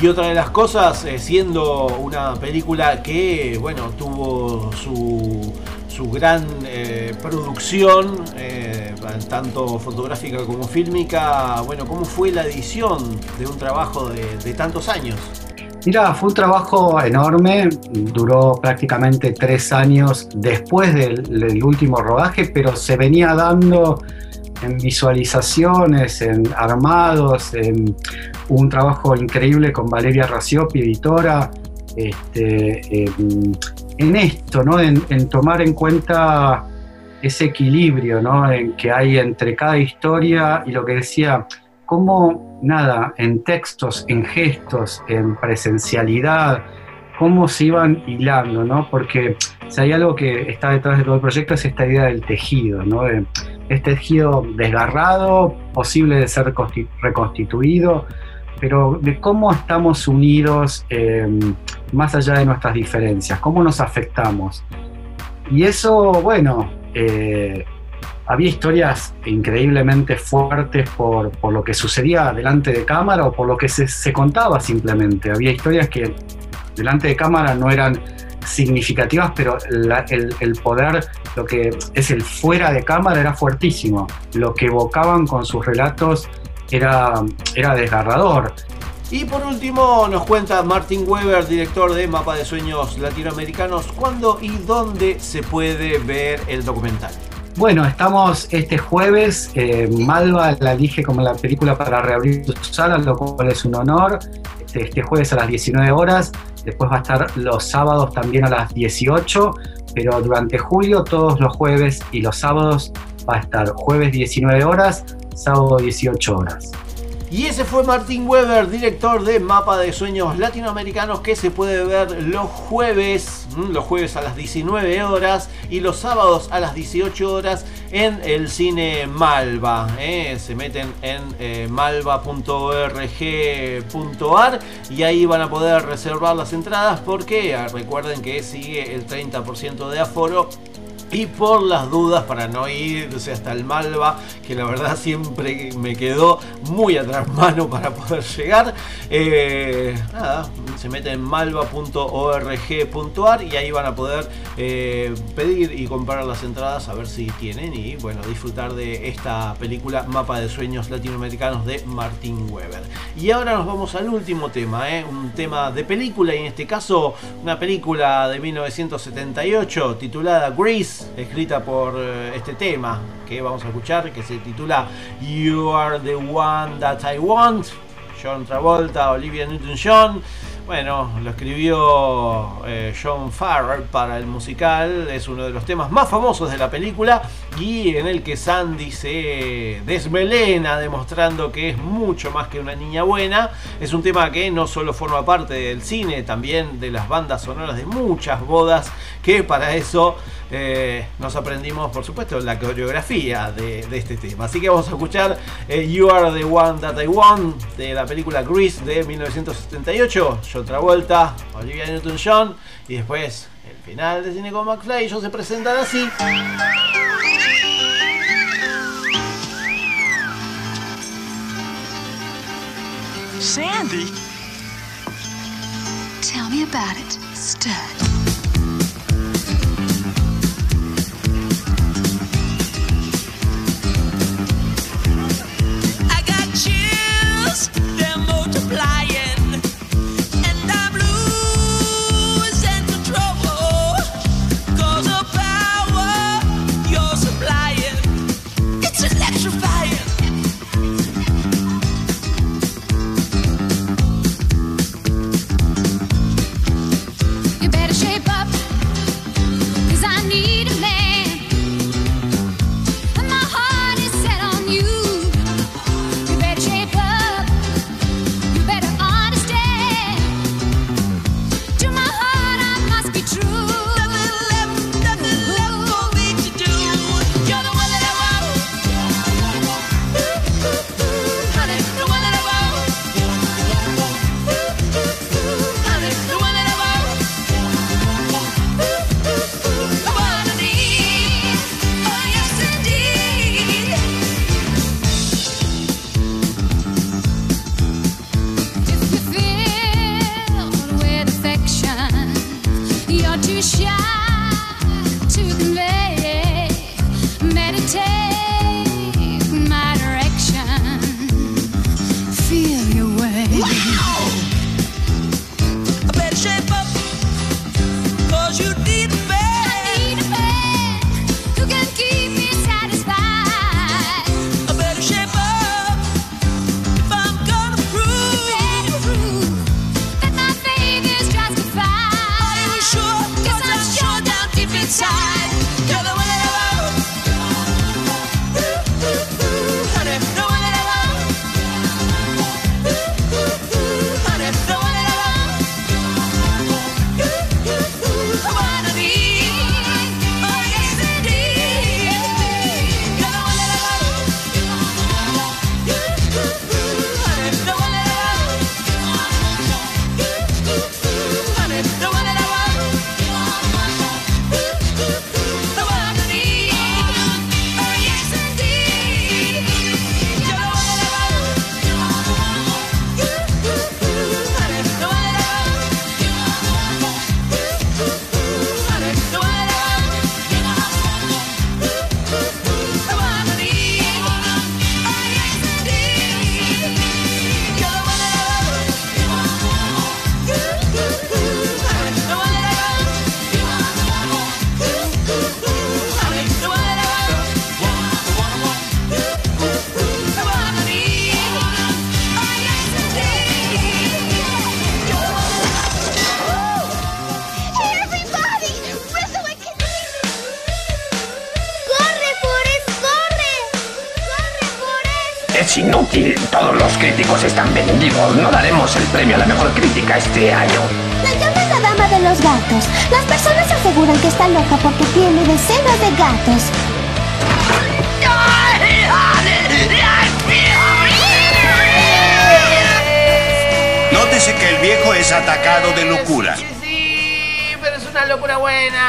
Y otra de las cosas, eh, siendo una película que, bueno, tuvo su, su gran eh, producción, eh, tanto fotográfica como fílmica, bueno, ¿cómo fue la edición de un trabajo de, de tantos años? Mira, fue un trabajo enorme, duró prácticamente tres años después del, último rodaje, pero se venía dando en visualizaciones, en armados, en un trabajo increíble con Valeria Raciopi, editora, este, en, en esto, ¿no? En, en tomar en cuenta ese equilibrio ¿no? en que hay entre cada historia y lo que decía, cómo nada, en textos, en gestos, en presencialidad, cómo se iban hilando, ¿no? Porque si hay algo que está detrás de todo el proyecto es esta idea del tejido, ¿no? De este tejido desgarrado, posible de ser consti- reconstituido, pero de cómo estamos unidos eh, más allá de nuestras diferencias, cómo nos afectamos. Y eso, bueno, eh, había historias increíblemente fuertes por, por lo que sucedía delante de cámara o por lo que se, se contaba simplemente. Había historias que delante de cámara no eran significativas, pero el, el poder, lo que es el fuera de cámara era fuertísimo. Lo que evocaban con sus relatos era, era desgarrador. Y por último nos cuenta Martin Weber, director de Mapa de Sueños Latinoamericanos, cuándo y dónde se puede ver el documental. Bueno, estamos este jueves. eh, Malva la elige como la película para reabrir sus salas, lo cual es un honor. Este, este jueves a las 19 horas. Después va a estar los sábados también a las 18. Pero durante julio, todos los jueves y los sábados va a estar jueves 19 horas, sábado 18 horas. Y ese fue Martin Weber, director de Mapa de Sueños Latinoamericanos, que se puede ver los jueves, los jueves a las 19 horas y los sábados a las 18 horas en el cine Malva. ¿eh? Se meten en eh, malva.org.ar y ahí van a poder reservar las entradas porque ah, recuerden que sigue el 30% de aforo. Y por las dudas, para no irse hasta el Malva, que la verdad siempre me quedó muy atrás [LAUGHS] mano para poder llegar, eh, nada, se meten en malva.org.ar y ahí van a poder eh, pedir y comprar las entradas a ver si tienen y bueno, disfrutar de esta película Mapa de Sueños Latinoamericanos de Martin Weber. Y ahora nos vamos al último tema, ¿eh? un tema de película y en este caso una película de 1978 titulada Grease, escrita por eh, este tema que vamos a escuchar que se titula You Are the One That I Want. John Travolta, Olivia Newton-John. Bueno, lo escribió eh, John Farrell para el musical, es uno de los temas más famosos de la película y en el que Sandy se desmelena demostrando que es mucho más que una niña buena. Es un tema que no solo forma parte del cine, también de las bandas sonoras de muchas bodas, que para eso eh, nos aprendimos, por supuesto, la coreografía de, de este tema. Así que vamos a escuchar eh, You Are the One That I Want de la película Grease de 1978. John Travolta, Olivia Newton-John y después el final de Cine con McFly. Ellos se presentan así. Sandy? Tell me about it, stud. Este año. La llaman la dama de los gatos. Las personas aseguran que está loca porque tiene decenas de gatos. Nótese que el viejo es atacado de locura. Una locura buena.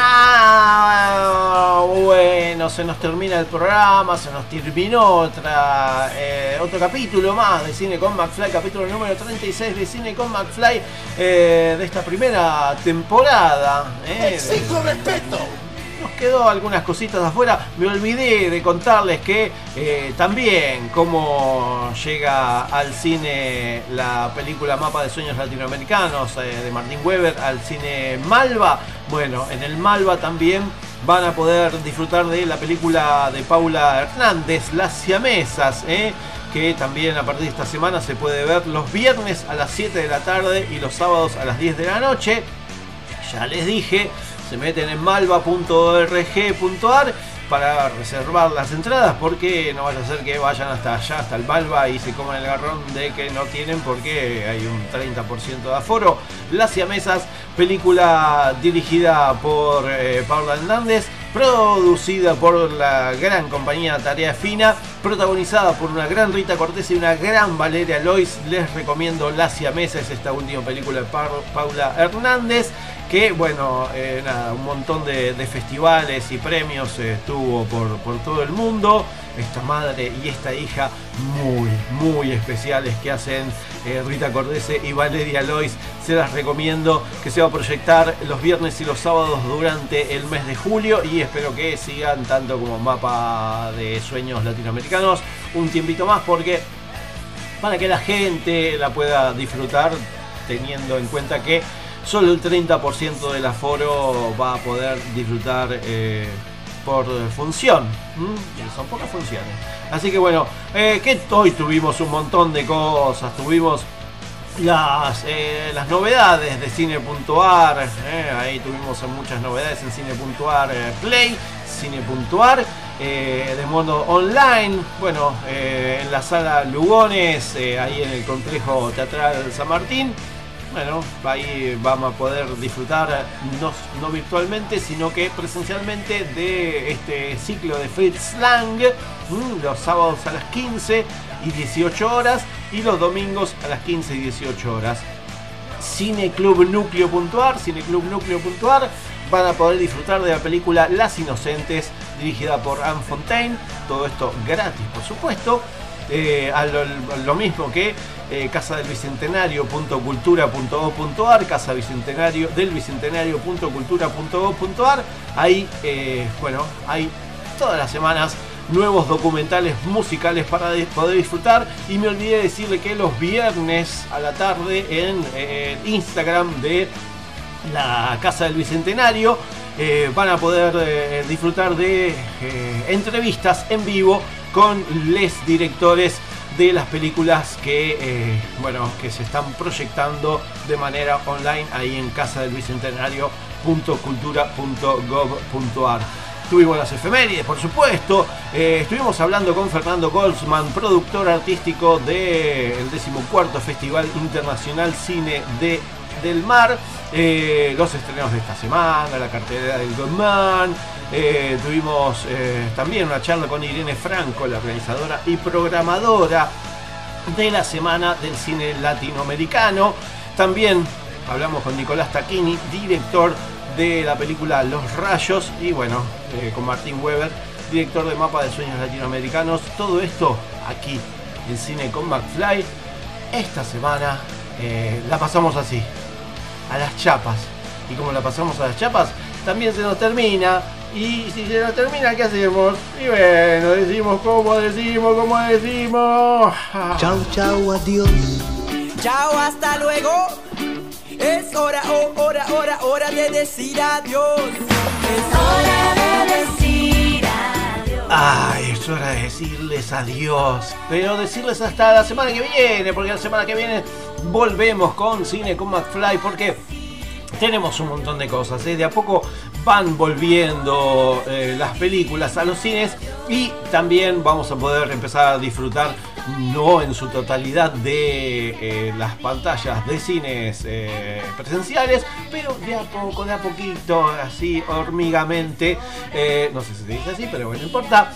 Bueno, se nos termina el programa, se nos terminó otra, eh, otro capítulo más de Cine con McFly, capítulo número 36 de Cine con McFly eh, de esta primera temporada. eh, Exijo respeto. Nos quedó algunas cositas afuera. Me olvidé de contarles que eh, también cómo llega al cine la película Mapa de Sueños Latinoamericanos eh, de Martín Weber al cine Malva. Bueno, en el Malva también van a poder disfrutar de la película de Paula Hernández, Las Siamesas. eh, que también a partir de esta semana se puede ver los viernes a las 7 de la tarde y los sábados a las 10 de la noche. Ya les dije, se meten en malva.org.ar para reservar las entradas porque no vaya a ser que vayan hasta allá, hasta el Malva y se coman el garrón de que no tienen porque hay un 30% de aforo. Las Siamesas, película dirigida por eh, Paula Hernández, producida por la gran compañía Tarea Fina, protagonizada por una gran Rita Cortés y una gran Valeria Lois. Les recomiendo Las Siamesas, esta última película de Pa- Paula Hernández que bueno, eh, nada, un montón de, festivales y premios eh, estuvo por, por todo el mundo. Esta madre y esta hija muy, muy especiales que hacen eh, Rita Cordese y Valeria Lois. Se las recomiendo que se va a proyectar los viernes y los sábados durante el mes de julio y espero que sigan tanto como Mapa de Sueños Latinoamericanos un tiempito más porque para que la gente la pueda disfrutar teniendo en cuenta que solo el 30% del aforo va a poder disfrutar eh, por función. Son pocas funciones. Así que bueno, eh, que hoy tuvimos un montón de cosas. Tuvimos las, eh, las novedades de cine.ar. eh, ahí tuvimos muchas novedades en cine.ar Play, cine.ar. eh, de modo online, bueno, en la sala Lugones, ahí en el complejo teatral San Martín. Bueno, ahí vamos a poder disfrutar no, no virtualmente, sino que presencialmente de este ciclo de Fritz Lang, mm, los sábados a las 15 y 18 horas y los domingos a las 15 y 18 horas. cineclubnucleo.ar, cineclubnucleo.ar van a poder disfrutar de la película Las Inocentes, dirigida por Anne Fontaine. Todo esto gratis, por supuesto. Eh, a lo mismo que eh, casadelbicentenario.cultura.gov.ar, casa bicentenario del bicentenario.cultura.gov.ar. Ahí, eh, bueno, hay todas las semanas nuevos documentales musicales para de- poder disfrutar. Y me olvidé decirle que los viernes a la tarde en eh, Instagram de la Casa del Bicentenario van a poder disfrutar de entrevistas en vivo con les directores de las películas que eh, bueno que se están proyectando de manera online ahí en casa del bicentenario.cultura.gov.ar Tuvimos las efemérides, por supuesto. Eh, estuvimos hablando con Fernando Goldsman, productor artístico del decimocuarto Festival Internacional Cine de, del Mar. Eh, los estrenos de esta semana, la cartelera del Goldman. Eh, tuvimos también una charla con Irene Franco, la organizadora y programadora de la Semana del Cine Latinoamericano. También hablamos con Nicolás Taquini, director de la película Los Rayos, y bueno, eh, con Martín Weber, director de Mapa de Sueños Latinoamericanos. Todo esto aquí en Cine con McFly. Esta semana eh, la pasamos así, a las chapas. Y como la pasamos a las chapas, también se nos termina. Y si se nos termina, ¿qué hacemos? Y bueno, decimos como decimos, como decimos. Chau, chau, adiós. Chao, hasta luego. Es hora, oh, hora, hora, hora de decir adiós. Es hora de decir adiós. Ay, es hora de decirles adiós. Pero decirles hasta la semana que viene, porque la semana que viene volvemos con Cine con McFly, porque tenemos un montón de cosas. ¿eh? De a poco van volviendo eh, las películas a los cines y también vamos a poder empezar a disfrutar, no en su totalidad, de eh, las pantallas de cines eh, presenciales, pero de a poco, de a poquito, así hormigamente. eh, no sé si se dice así, pero bueno, no importa.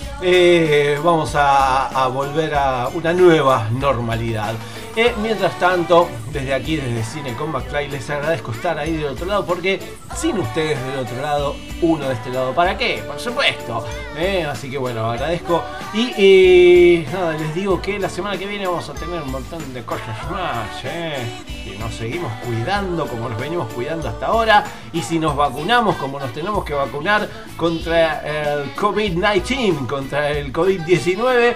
vamos a volver a una nueva normalidad. Eh, mientras tanto, desde aquí, desde Cine con McFly, les agradezco estar ahí del otro lado, porque sin ustedes del otro lado, uno de este lado, ¿para qué? Por supuesto. Eh, así que bueno, agradezco. Y eh, nada, les digo que la semana que viene vamos a tener un montón de cosas más. Y nos seguimos cuidando como nos venimos cuidando hasta ahora. Y si nos vacunamos como nos tenemos que vacunar contra el COVID-19, contra el COVID-19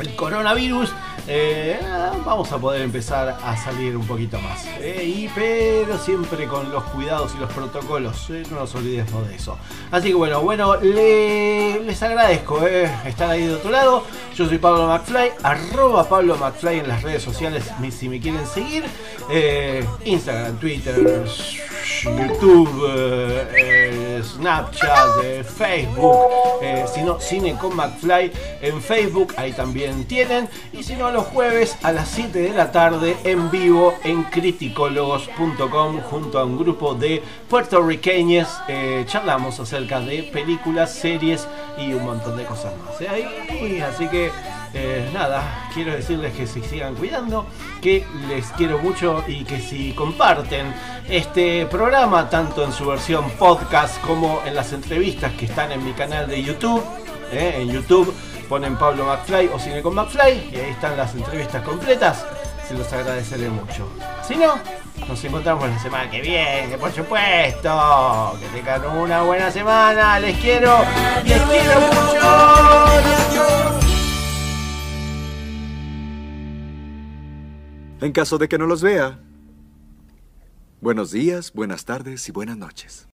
el coronavirus, eh, vamos a poder empezar a salir un poquito más. eh, y, pero siempre con los cuidados y los protocolos, eh, no nos olvidemos de eso. Así que bueno, bueno, le- les agradezco estar ahí de otro lado. Yo soy Pablo McFly, arroba Pablo McFly en las redes sociales si me quieren seguir. Instagram, Twitter, YouTube, Snapchat, Facebook, si no, Cine con McFly en Facebook, ahí también tienen. Y si no, jueves a las 7 de la tarde en vivo en criticólogos.com junto a un grupo de puertorriqueños. eh, charlamos acerca de películas, series y un montón de cosas más. ¿eh? Ahí, así que eh, nada, quiero decirles que se sigan cuidando, que les quiero mucho y que si comparten este programa, tanto en su versión podcast como en las entrevistas que están en mi canal de YouTube, eh, en YouTube ponen Pablo McFly o Cine con McFly y ahí están las entrevistas completas, se los agradeceré mucho. Si no, nos encontramos la semana que viene, por supuesto. Que tengan una buena semana, les quiero, les quiero mucho. En caso de que no los vea, buenos días, buenas tardes y buenas noches.